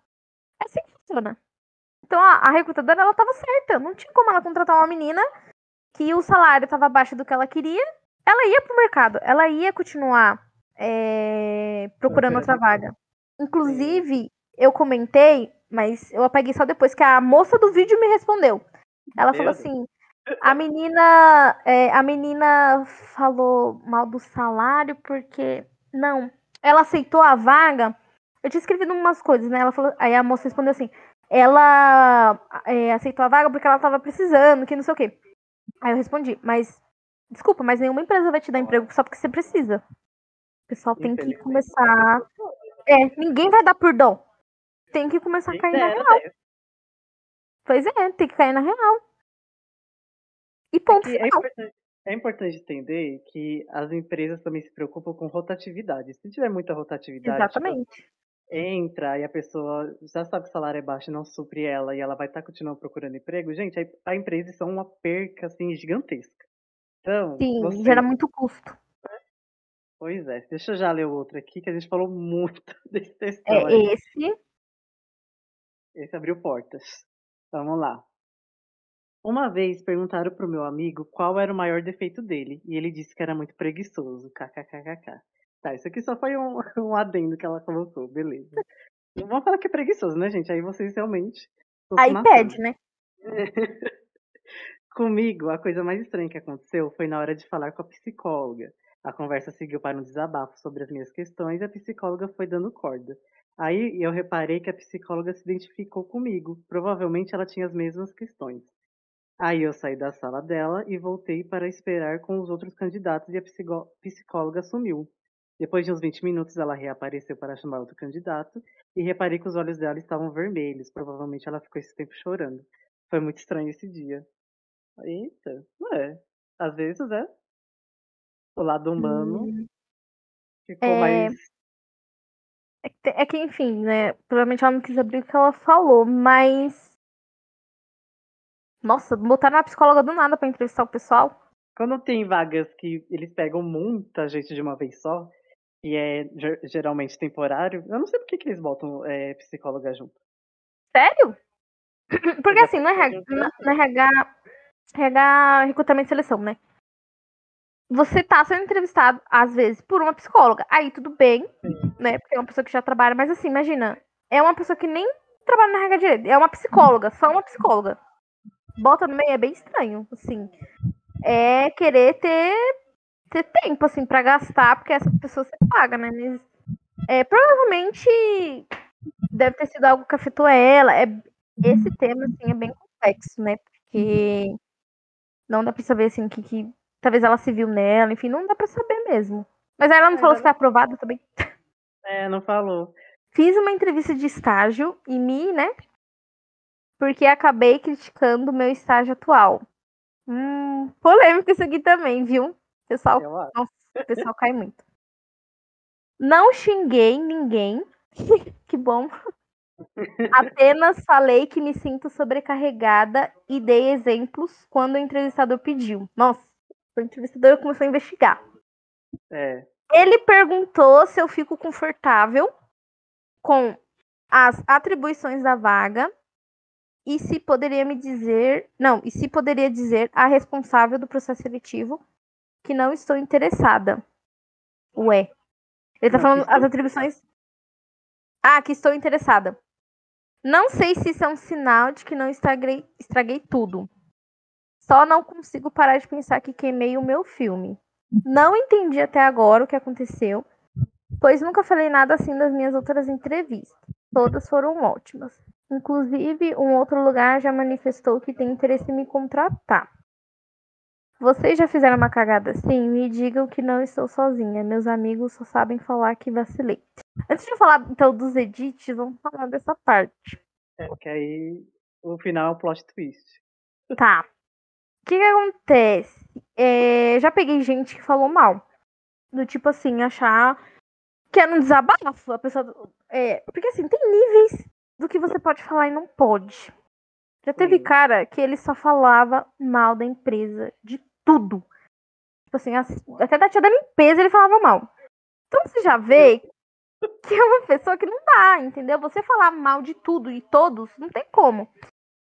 C: É assim que funciona. Então a, a recrutadora ela estava certa. Não tinha como ela contratar uma menina que o salário estava abaixo do que ela queria. Ela ia pro mercado, ela ia continuar é, procurando outra vaga. Inclusive, eu comentei, mas eu apaguei só depois que a moça do vídeo me respondeu. Ela falou assim: a menina, é, a menina falou mal do salário porque não, ela aceitou a vaga. Eu tinha escrevido umas coisas, né? Ela falou, aí a moça respondeu assim: ela é, aceitou a vaga porque ela tava precisando, que não sei o quê. Aí eu respondi, mas desculpa, mas nenhuma empresa vai te dar emprego só porque você precisa. O pessoal tem que começar. É, ninguém vai dar por dom. Tem que começar a cair na real. Pois é, tem que cair na real. E
B: É,
C: ponto
B: é,
C: final.
B: importante, é importante entender que as empresas também se preocupam com rotatividade. Se tiver muita rotatividade, tipo,
C: Exatamente.
B: entra e a pessoa já sabe que o salário é baixo e não supre ela e ela vai estar continuando procurando emprego, gente, a, a empresa isso é uma perca assim gigantesca. Então,
C: Sim,
B: você,
C: gera muito custo.
B: pois é, deixa eu já ler outro aqui que a gente falou muito desse
C: É
B: textão aí.
C: esse.
B: Esse abriu portas. Vamos lá. Uma vez perguntaram pro meu amigo qual era o maior defeito dele, e ele disse que era muito preguiçoso. KKKKK. Tá, isso aqui só foi um, um adendo que ela colocou, beleza. Não vamos falar que é preguiçoso, né, gente? Aí vocês realmente.
C: Aí pede, né?
B: Comigo, a coisa mais estranha que aconteceu foi na hora de falar com a psicóloga. A conversa seguiu para um desabafo sobre as minhas questões e a psicóloga foi dando corda. Aí eu reparei que a psicóloga se identificou comigo. Provavelmente ela tinha as mesmas questões. Aí eu saí da sala dela e voltei para esperar com os outros candidatos e a psicó- psicóloga sumiu. Depois de uns 20 minutos ela reapareceu para chamar outro candidato e reparei que os olhos dela estavam vermelhos. Provavelmente ela ficou esse tempo chorando. Foi muito estranho esse dia. Eita, é. Às vezes é. O lado humano
C: Hum,
B: ficou
C: é,
B: mais.
C: É, que, é que, enfim, né? Provavelmente ela não quis abrir o que ela falou, mas. Nossa, botaram a psicóloga do nada pra entrevistar o pessoal.
B: Quando tem vagas que eles pegam muita gente de uma vez só, e é ger- geralmente temporário, eu não sei por que, que eles botam é, psicóloga junto.
C: Sério? Porque assim, no RH, no RH, RH recrutamento e seleção, né? Você tá sendo entrevistado, às vezes, por uma psicóloga. Aí tudo bem, né? Porque é uma pessoa que já trabalha, mas assim, imagina, é uma pessoa que nem trabalha na RH direito, é uma psicóloga, só uma psicóloga. Bota no meio, é bem estranho, assim. É querer ter, ter tempo, assim, pra gastar, porque essa pessoa você paga, né? Mas, é, provavelmente deve ter sido algo que afetou ela. É, esse tema, assim, é bem complexo, né? Porque não dá pra saber, assim, que, que talvez ela se viu nela, enfim, não dá pra saber mesmo. Mas aí ela não
B: É,
C: falou se foi aprovada também.
B: É, não falou.
C: Fiz uma entrevista de estágio e me, né? Porque acabei criticando o meu estágio atual. Hum, polêmico isso aqui também, viu? Pessoal, nossa, o pessoal cai muito. Não xinguei ninguém. que bom. Apenas falei que me sinto sobrecarregada e dei exemplos quando o entrevistador pediu. Nossa, o entrevistador começou a investigar.
B: É.
C: Ele perguntou se eu fico confortável com as atribuições da vaga e se poderia me dizer, não, e se poderia dizer a responsável do processo seletivo que não estou interessada. Ué. Ele tá
B: Não,
C: falando as atribuições. Ah, que estou interessada. Não sei se isso é um sinal de que não estraguei, estraguei tudo. Só não consigo parar de pensar que queimei o meu filme. Não entendi até agora o que aconteceu, pois nunca falei nada assim das minhas outras entrevistas. Todas foram ótimas. Inclusive, um outro lugar já manifestou que tem interesse em me contratar. Vocês já fizeram uma cagada assim? Me digam que não estou sozinha. Meus amigos só sabem falar que vacilei. Antes de eu falar então dos edits, vamos falar dessa parte.
B: É, que aí o final é um plot twist.
C: Tá. O que, que acontece? É, já peguei gente que falou mal. Do tipo assim, achar que era um desabafo. A pessoa. É, porque assim, tem níveis do que você pode falar e não pode. Já teve cara que ele só falava mal da empresa, de tudo. Tipo assim, as- até da tia da limpeza ele falava mal. Então você já vê que é uma pessoa que não dá, entendeu? Você falar mal de tudo e todos, não tem como.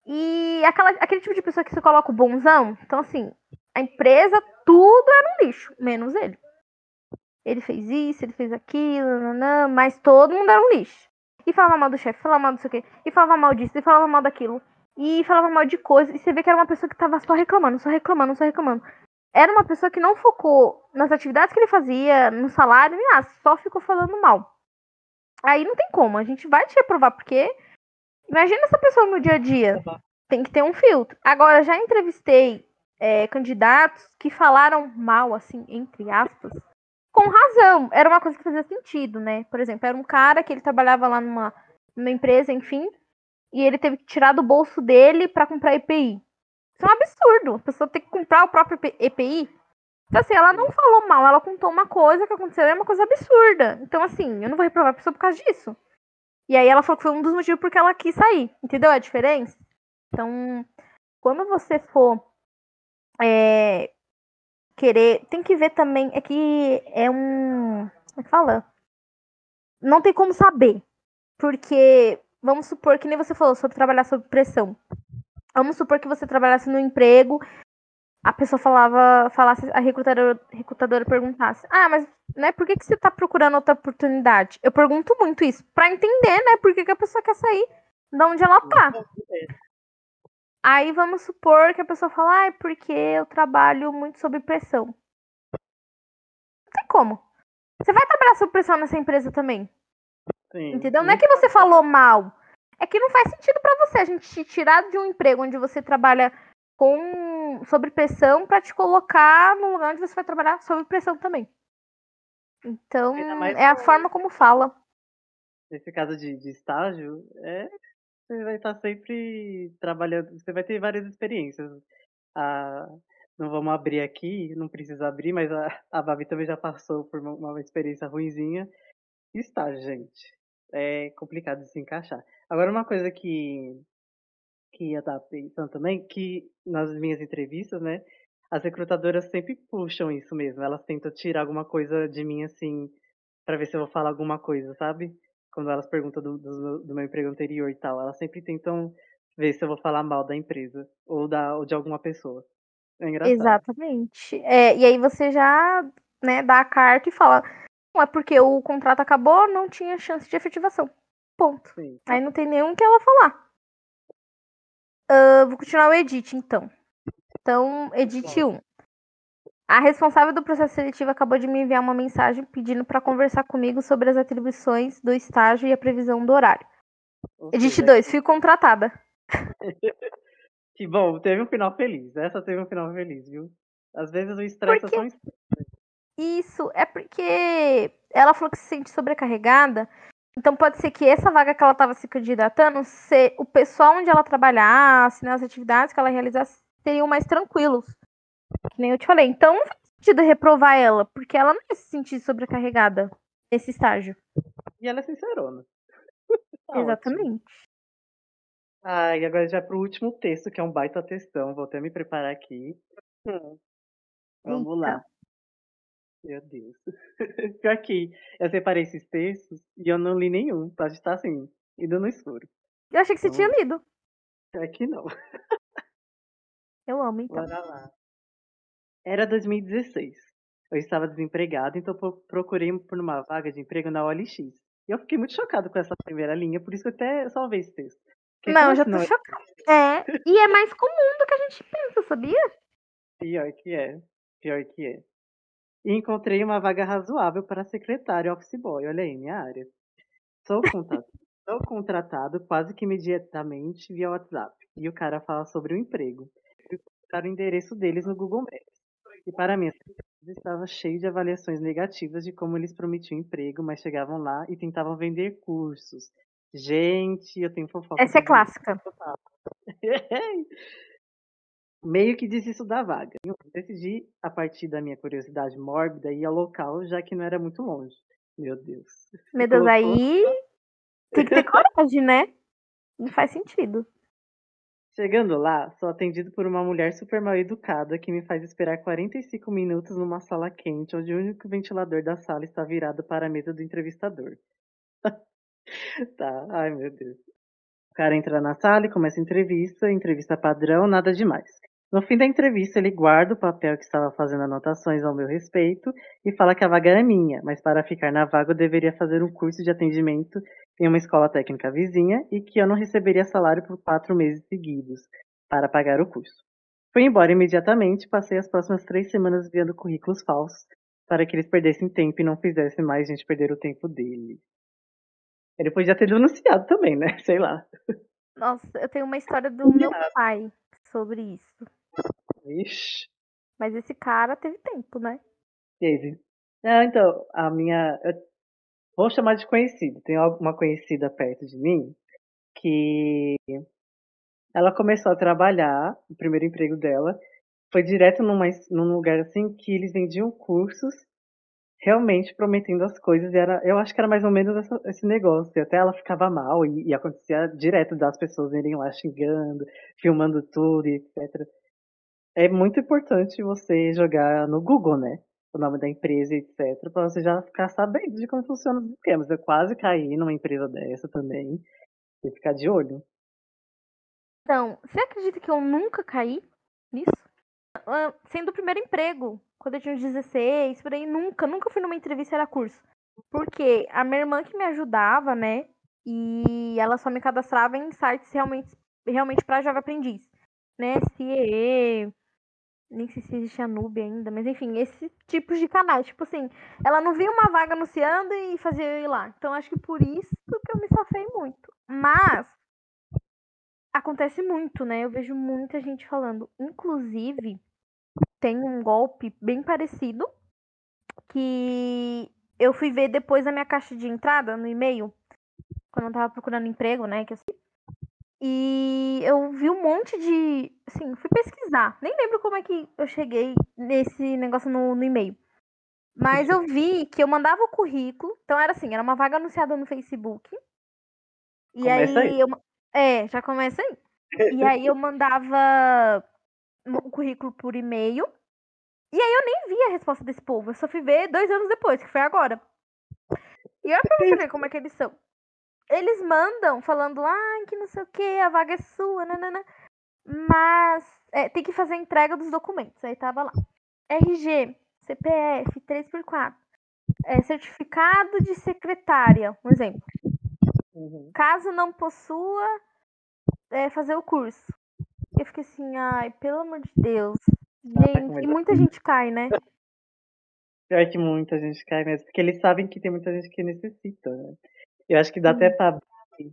C: E aquela, aquele tipo de pessoa que você coloca o bonzão, então assim, a empresa, tudo era um lixo, menos ele. Ele fez isso, ele fez aquilo, nanã, mas todo mundo era um lixo. E falava mal do chefe, falava mal do sei o quê, e falava mal disso, e falava mal daquilo, e falava mal de coisa, e você vê que era uma pessoa que tava só reclamando, só reclamando, só reclamando. Era uma pessoa que não focou nas atividades que ele fazia, no salário, nem nada, só ficou falando mal. Aí não tem como, a gente vai te reprovar, porque imagina essa pessoa no dia a dia. Tem que ter um filtro. Agora, já entrevistei é, candidatos que falaram mal, assim, entre aspas, com razão. Era uma coisa que fazia sentido, né? Por exemplo, era um cara que ele trabalhava lá numa, numa empresa, enfim, e ele teve que tirar do bolso dele pra comprar EPI. Isso é um absurdo. A pessoa tem que comprar o próprio EPI. Então, assim, ela não falou mal, ela contou uma coisa que aconteceu é uma coisa absurda. Então, assim, eu não vou reprovar a pessoa por causa disso. E aí ela falou que foi um dos motivos porque ela quis sair. Entendeu a diferença? Então, quando você for é, querer. Tem que ver também. É que é um. Como é que fala? Não tem como saber. Porque, vamos supor que nem você falou sobre trabalhar sob pressão. Vamos supor que você trabalhasse no emprego, a pessoa falava, falasse, a recrutadora, recrutadora perguntasse: Ah, mas né, por que, que você tá procurando outra oportunidade? Eu pergunto muito isso, pra entender, né, por que, que a pessoa quer sair de onde ela tá. Aí vamos supor que a pessoa fala, ah, é porque eu trabalho muito sob pressão. Não tem como. Você vai trabalhar sob pressão nessa empresa também.
B: Sim.
C: Entendeu? Não é que você falou mal. É que não faz sentido pra você a gente te tirar de um emprego onde você trabalha com sob pressão pra te colocar no lugar onde você vai trabalhar sob pressão também. Então, é a forma como fala.
B: Nesse caso de, de estágio, é, você vai estar sempre trabalhando, você vai ter várias experiências. Ah, não vamos abrir aqui, não precisa abrir, mas a, a Babi também já passou por uma, uma experiência ruinzinha. Estágio, gente. É complicado de se encaixar. Agora, uma coisa que, que eu estava pensando também, que nas minhas entrevistas, né, as recrutadoras sempre puxam isso mesmo. Elas tentam tirar alguma coisa de mim, assim, pra ver se eu vou falar alguma coisa, sabe? Quando elas perguntam do, do, do meu emprego anterior e tal, elas sempre tentam ver se eu vou falar mal da empresa ou, da, ou de alguma pessoa. É engraçado.
C: Exatamente. É, e aí você já né, dá a carta e fala: Não é porque o contrato acabou, não tinha chance de efetivação. Ponto.
B: Sim.
C: Aí não tem nenhum que ela falar. Ah, vou continuar o edit, então. Então, edit 1. A responsável do processo seletivo acabou de me enviar uma mensagem pedindo para conversar comigo sobre as atribuições do estágio e a previsão do horário.
B: Ou
C: Edit
B: seja,
C: 2. Fui contratada.
B: Que bom, teve um final feliz. Essa teve um final feliz, viu? Às vezes o estresse é
C: Porque-
B: só um estresse.
C: Isso, é porque ela falou que se sente sobrecarregada. Então pode ser que essa vaga que ela estava se candidatando, se o pessoal onde ela trabalhasse, né, as atividades que ela realizasse, seriam mais tranquilos. Que nem eu te falei. Então não faz sentido reprovar ela, porque ela não ia se sentir sobrecarregada nesse estágio.
B: E ela é sincerona. Tá ótimo.
C: Exatamente.
B: Ah, e agora já pro último texto, que é um baita textão. Vou até me preparar aqui. Hum. Vamos
C: Eita.
B: lá. Meu Deus. Que eu separei esses textos e eu não li nenhum. Pode estar assim, indo no escuro.
C: Eu achei que você
B: Não.
C: tinha lido.
B: Pior que não.
C: Eu amo, então.
B: Bora lá. Era 2016. Eu estava desempregado, então pro- procurei por uma vaga de emprego na OLX. E eu fiquei muito chocado com essa primeira linha, por isso que eu até salvei esse texto. Porque
C: Não, eu já tô
B: não
C: chocada. É, e é mais comum do que a gente pensa, sabia?
B: Pior que é. Pior que é. E encontrei uma vaga razoável para secretário office boy. Olha aí, minha área. Sou contratado, sou contratado quase que imediatamente via WhatsApp. E o cara fala sobre o emprego. Colocar o endereço deles no Google Maps. E para surpresa, estava cheio de avaliações negativas de como eles prometiam emprego, mas chegavam lá e tentavam vender cursos. Gente, eu tenho fofoca.
C: Essa é clássica.
B: Meio que desisto da vaga. Eu decidi, a partir da minha curiosidade mórbida, ir ao local, já que não era muito longe. Meu Deus.
C: Meu Deus,
B: colocou-
C: aí tem que ter coragem, né? Não faz sentido.
B: Chegando lá, sou atendido por uma mulher super mal educada que me faz esperar 45 minutos numa sala quente, onde o único ventilador da sala está virado para a mesa do entrevistador. tá, ai meu Deus. O cara entra na sala e começa a entrevista, entrevista padrão, nada demais. No fim da entrevista, ele guarda o papel que estava fazendo anotações ao meu respeito e fala que a vaga era minha, mas para ficar na vaga eu deveria fazer um curso de atendimento em uma escola técnica vizinha e que eu não receberia salário por quatro meses seguidos para pagar o curso. Fui embora imediatamente e passei as próximas três semanas enviando currículos falsos para que eles perdessem tempo e não fizessem mais gente perder o tempo deles. Ele podia ter denunciado também, né? Sei lá.
C: Nossa, eu tenho uma história do meu pai sobre isso.
B: Ixi.
C: Mas esse cara teve tempo, né?
B: Teve. Não, então, a minha. Eu vou chamar de conhecida. Tem uma conhecida perto de mim que ela começou a trabalhar, o primeiro emprego dela foi direto numa, num lugar assim que eles vendiam cursos realmente prometendo as coisas. E era, eu acho que era mais ou menos essa- esse negócio. E até ela ficava mal e, e acontecia direto das pessoas irem lá xingando, filmando tudo e etc. É muito importante você jogar no Google, né? O nome da empresa, etc, para você já ficar sabendo de como funcionam os esquemas. Eu quase caí numa empresa dessa também e ficar de olho.
C: Então, você acredita que eu nunca caí nisso? Sendo o primeiro emprego, quando eu tinha uns 16, por aí, nunca, nunca fui numa entrevista era curso. Porque a minha irmã que me ajudava, né? E ela só me cadastrava em sites realmente, realmente para Jovem Aprendiz. Né? CEE, nem sei se existe a Nube ainda, mas enfim, esse tipo de canais. Tipo assim, ela não via uma vaga anunciando e fazia eu ir lá. Então acho que por isso que eu me safei muito. Mas acontece muito, né? Eu vejo muita gente falando. Inclusive, tem um golpe bem parecido que eu fui ver depois da minha caixa de entrada no e-mail, quando eu tava procurando emprego, né? Que eu... E eu vi um monte de. Assim, fui pesquisar. Nem lembro como é que eu cheguei nesse negócio no, no e-mail. Mas eu vi que eu mandava o currículo. Então era assim, era uma vaga anunciada no Facebook. E
B: Começa
C: aí
B: aí.
C: eu. É, já começa aí. E aí eu mandava o currículo por e-mail. E aí eu nem vi a resposta desse povo. Eu só fui ver dois anos depois, que foi agora. E olha pra você ver como é que eles são. Eles mandam falando, ah, que não sei o que, a vaga é sua, nanana. Mas é, tem que fazer a entrega dos documentos. Aí tava lá. RG, CPF, 3x4. É, certificado de secretária, um exemplo.
B: Uhum.
C: Caso não possua, é, fazer o curso. Eu fiquei assim, ai, pelo amor de Deus.
B: Caraca,
C: Gente, e muita gente cai, né?
B: Pior que muita gente cai mesmo, porque eles sabem que tem muita gente que necessita, né? Eu acho que dá até pra abrir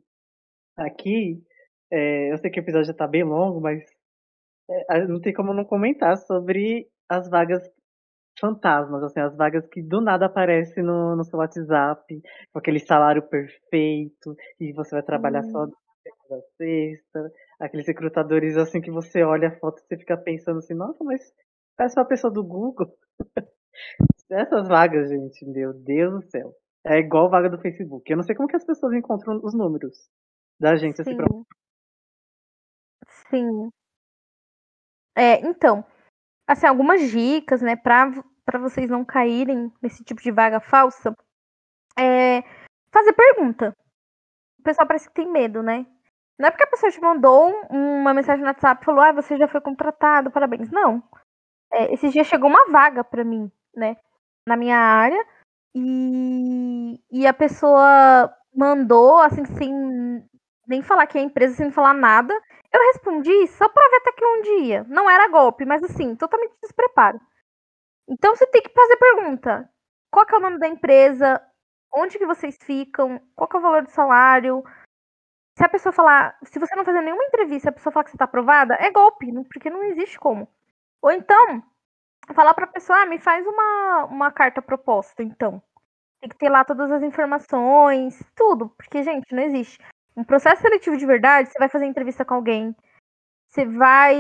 B: aqui. é, eu sei que o episódio já tá bem longo, mas é, não tem como não comentar sobre as vagas fantasmas, assim, as vagas que do nada aparecem no, no seu WhatsApp, com aquele salário perfeito, e você vai trabalhar
C: Hum.
B: só de segunda a sexta, aqueles recrutadores assim que você olha a foto e você fica pensando assim, nossa, mas parece uma pessoa do Google. Essas vagas, gente, meu Deus do céu. É igual vaga do Facebook. Eu não sei como que as pessoas encontram os números da gente assim
C: Sim.
B: pra
C: Sim. É, então, assim, algumas dicas, né, pra, pra vocês não caírem nesse tipo de vaga falsa é fazer pergunta. O pessoal parece que tem medo, né? Não é porque a pessoa te mandou um- uma mensagem no WhatsApp e falou, ah, você já foi contratado, parabéns. Não. É, esses dias chegou uma vaga pra mim, né? Na minha área. E, e a pessoa mandou, assim, sem nem falar que é empresa, sem falar nada. Eu respondi só pra ver até que um dia. Não era golpe, mas assim, totalmente despreparo. Então você tem que fazer pergunta. Qual que é o nome da empresa? Onde que vocês ficam? Qual que é o valor do salário? Se a pessoa falar, se você não fazer nenhuma entrevista, a pessoa falar que você tá aprovada, é golpe, porque não existe como. Ou então, falar pra pessoa, ah, me faz uma, uma carta proposta, então. Tem que ter lá todas as informações, tudo, porque, gente, não existe. Um processo seletivo de verdade, você vai fazer entrevista com alguém, você vai.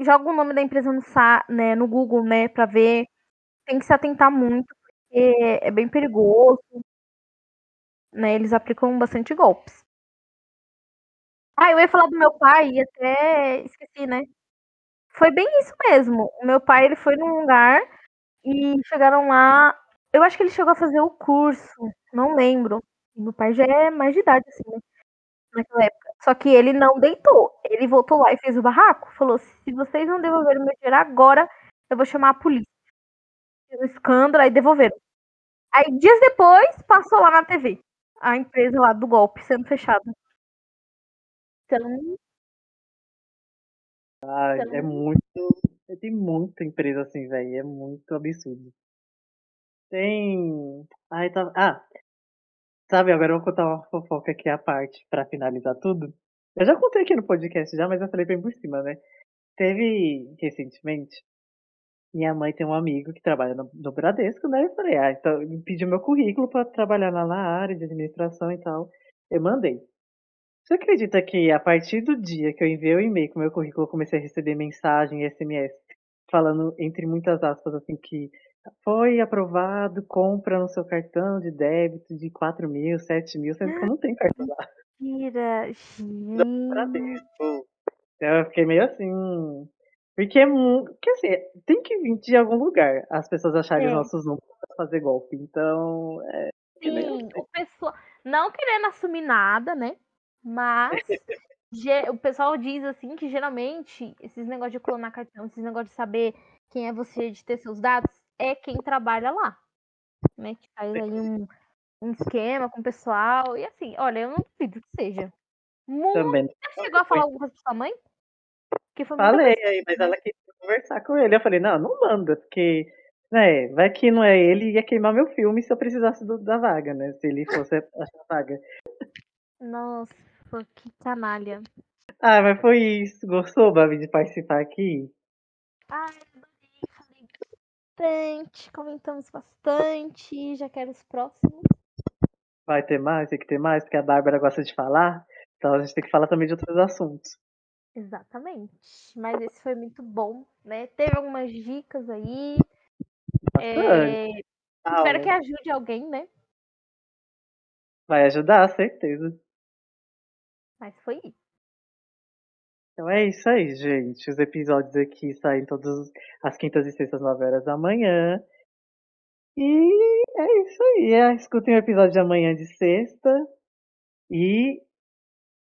C: joga o nome da empresa no, né, no Google, né, pra ver. Tem que se atentar muito, porque é bem perigoso. Né, eles aplicam bastante golpes. Ah, eu ia falar do meu pai e até esqueci, né? Foi bem isso mesmo. O meu pai, ele foi num lugar e chegaram lá. Eu acho que ele chegou a fazer o curso, não lembro. Meu pai já é mais de idade, assim, né? Naquela época. Só que ele não deitou. Ele voltou lá e fez o barraco. Falou: se vocês não devolverem o meu dinheiro agora, eu vou chamar a polícia. Fez um escândalo, aí devolveram. Aí, dias depois, passou lá na TV. A empresa lá do golpe sendo fechada. Então,
B: Ai, é
C: Então-
B: muito. Tem muita empresa assim, velho. É muito absurdo. Tem. Ai, tá. Ah, sabe, agora eu vou contar uma fofoca aqui à parte pra finalizar tudo. Eu já contei aqui no podcast já, mas eu falei bem por cima, né? Teve recentemente. Minha mãe tem um amigo que trabalha no, no Bradesco, né? Eu falei, ah, então pediu meu currículo pra trabalhar lá na área de administração e tal. Eu mandei. Você acredita que a partir do dia que eu enviei o e-mail com meu currículo, eu comecei a receber mensagem e SMS falando, entre muitas aspas, assim, que foi aprovado, compra no seu cartão de débito de 4 mil, 7 mil, sendo que eu não tenho cartão lá
C: Mentira,
B: do
C: gente.
B: Então eu fiquei meio assim. Porque é muito. Porque assim, tem que vir de algum lugar as pessoas acharem os
C: É.
B: nossos números pra fazer golpe. Então, é. eu
C: Sim,
B: sei.
C: o pessoal. Não querendo assumir nada, né? Mas o pessoal diz assim que geralmente esses negócios de clonar cartão, esses negócios de saber quem é você, de ter seus dados, é quem trabalha lá. Né? Que faz aí um, um esquema com o pessoal. E assim, olha, eu não duvido que seja. Muito.
B: Também.
C: Você chegou a falar alguma coisa pra sua mãe? Que foi
B: Falei aí, mas ela queria conversar com ele. Eu falei, não, não manda, porque, né, vai que não é ele, ia queimar meu filme se eu precisasse do- da vaga, né? Se ele fosse a vaga.
C: Nossa, que canalha.
B: Ah, mas foi isso. Gostou, Babi, de participar aqui?
C: Ai, adorei, falei bastante, comentamos bastante, já quero os próximos.
B: Vai ter mais? Tem que ter mais, porque a Bárbara gosta de falar. Então a gente tem que falar também de outros assuntos.
C: Exatamente. Mas esse foi muito bom, né? Teve algumas dicas aí. É,
B: Ah,
C: espero que ajude alguém, né?
B: Vai ajudar, certeza.
C: Mas foi isso.
B: Então é isso aí, gente. Os episódios aqui saem todas as quintas e sextas, 9 horas da manhã. E é isso aí. É, escutem o episódio de amanhã de sexta. E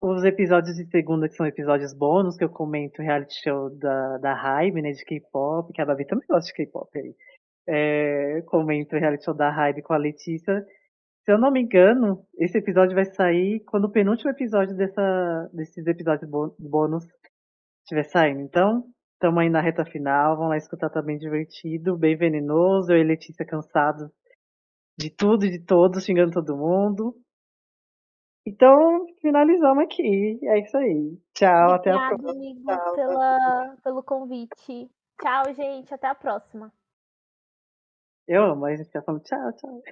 B: os episódios de segunda, que são episódios bônus, que eu comento reality show da, da Hybe, né, de K-pop, que a Babi também gosta de K-pop aí. É, comento reality show da Hybe com a Letícia. Se eu não me engano, esse episódio vai sair quando o penúltimo episódio dessa, desses episódios bô- bônus estiver saindo. Então, estamos aí na reta final. Vamos lá escutar, tá bem divertido, bem venenoso. Eu e Letícia cansados de tudo e de todos, xingando todo mundo. Então, finalizamos aqui. É isso aí. Tchau, até a
C: Obrigada,
B: próxima.
C: amigo,
B: Tchau.
C: pela, pelo convite. Tchau, gente. Até a próxima.
B: Eu amo, a gente tá falando tchau, tchau.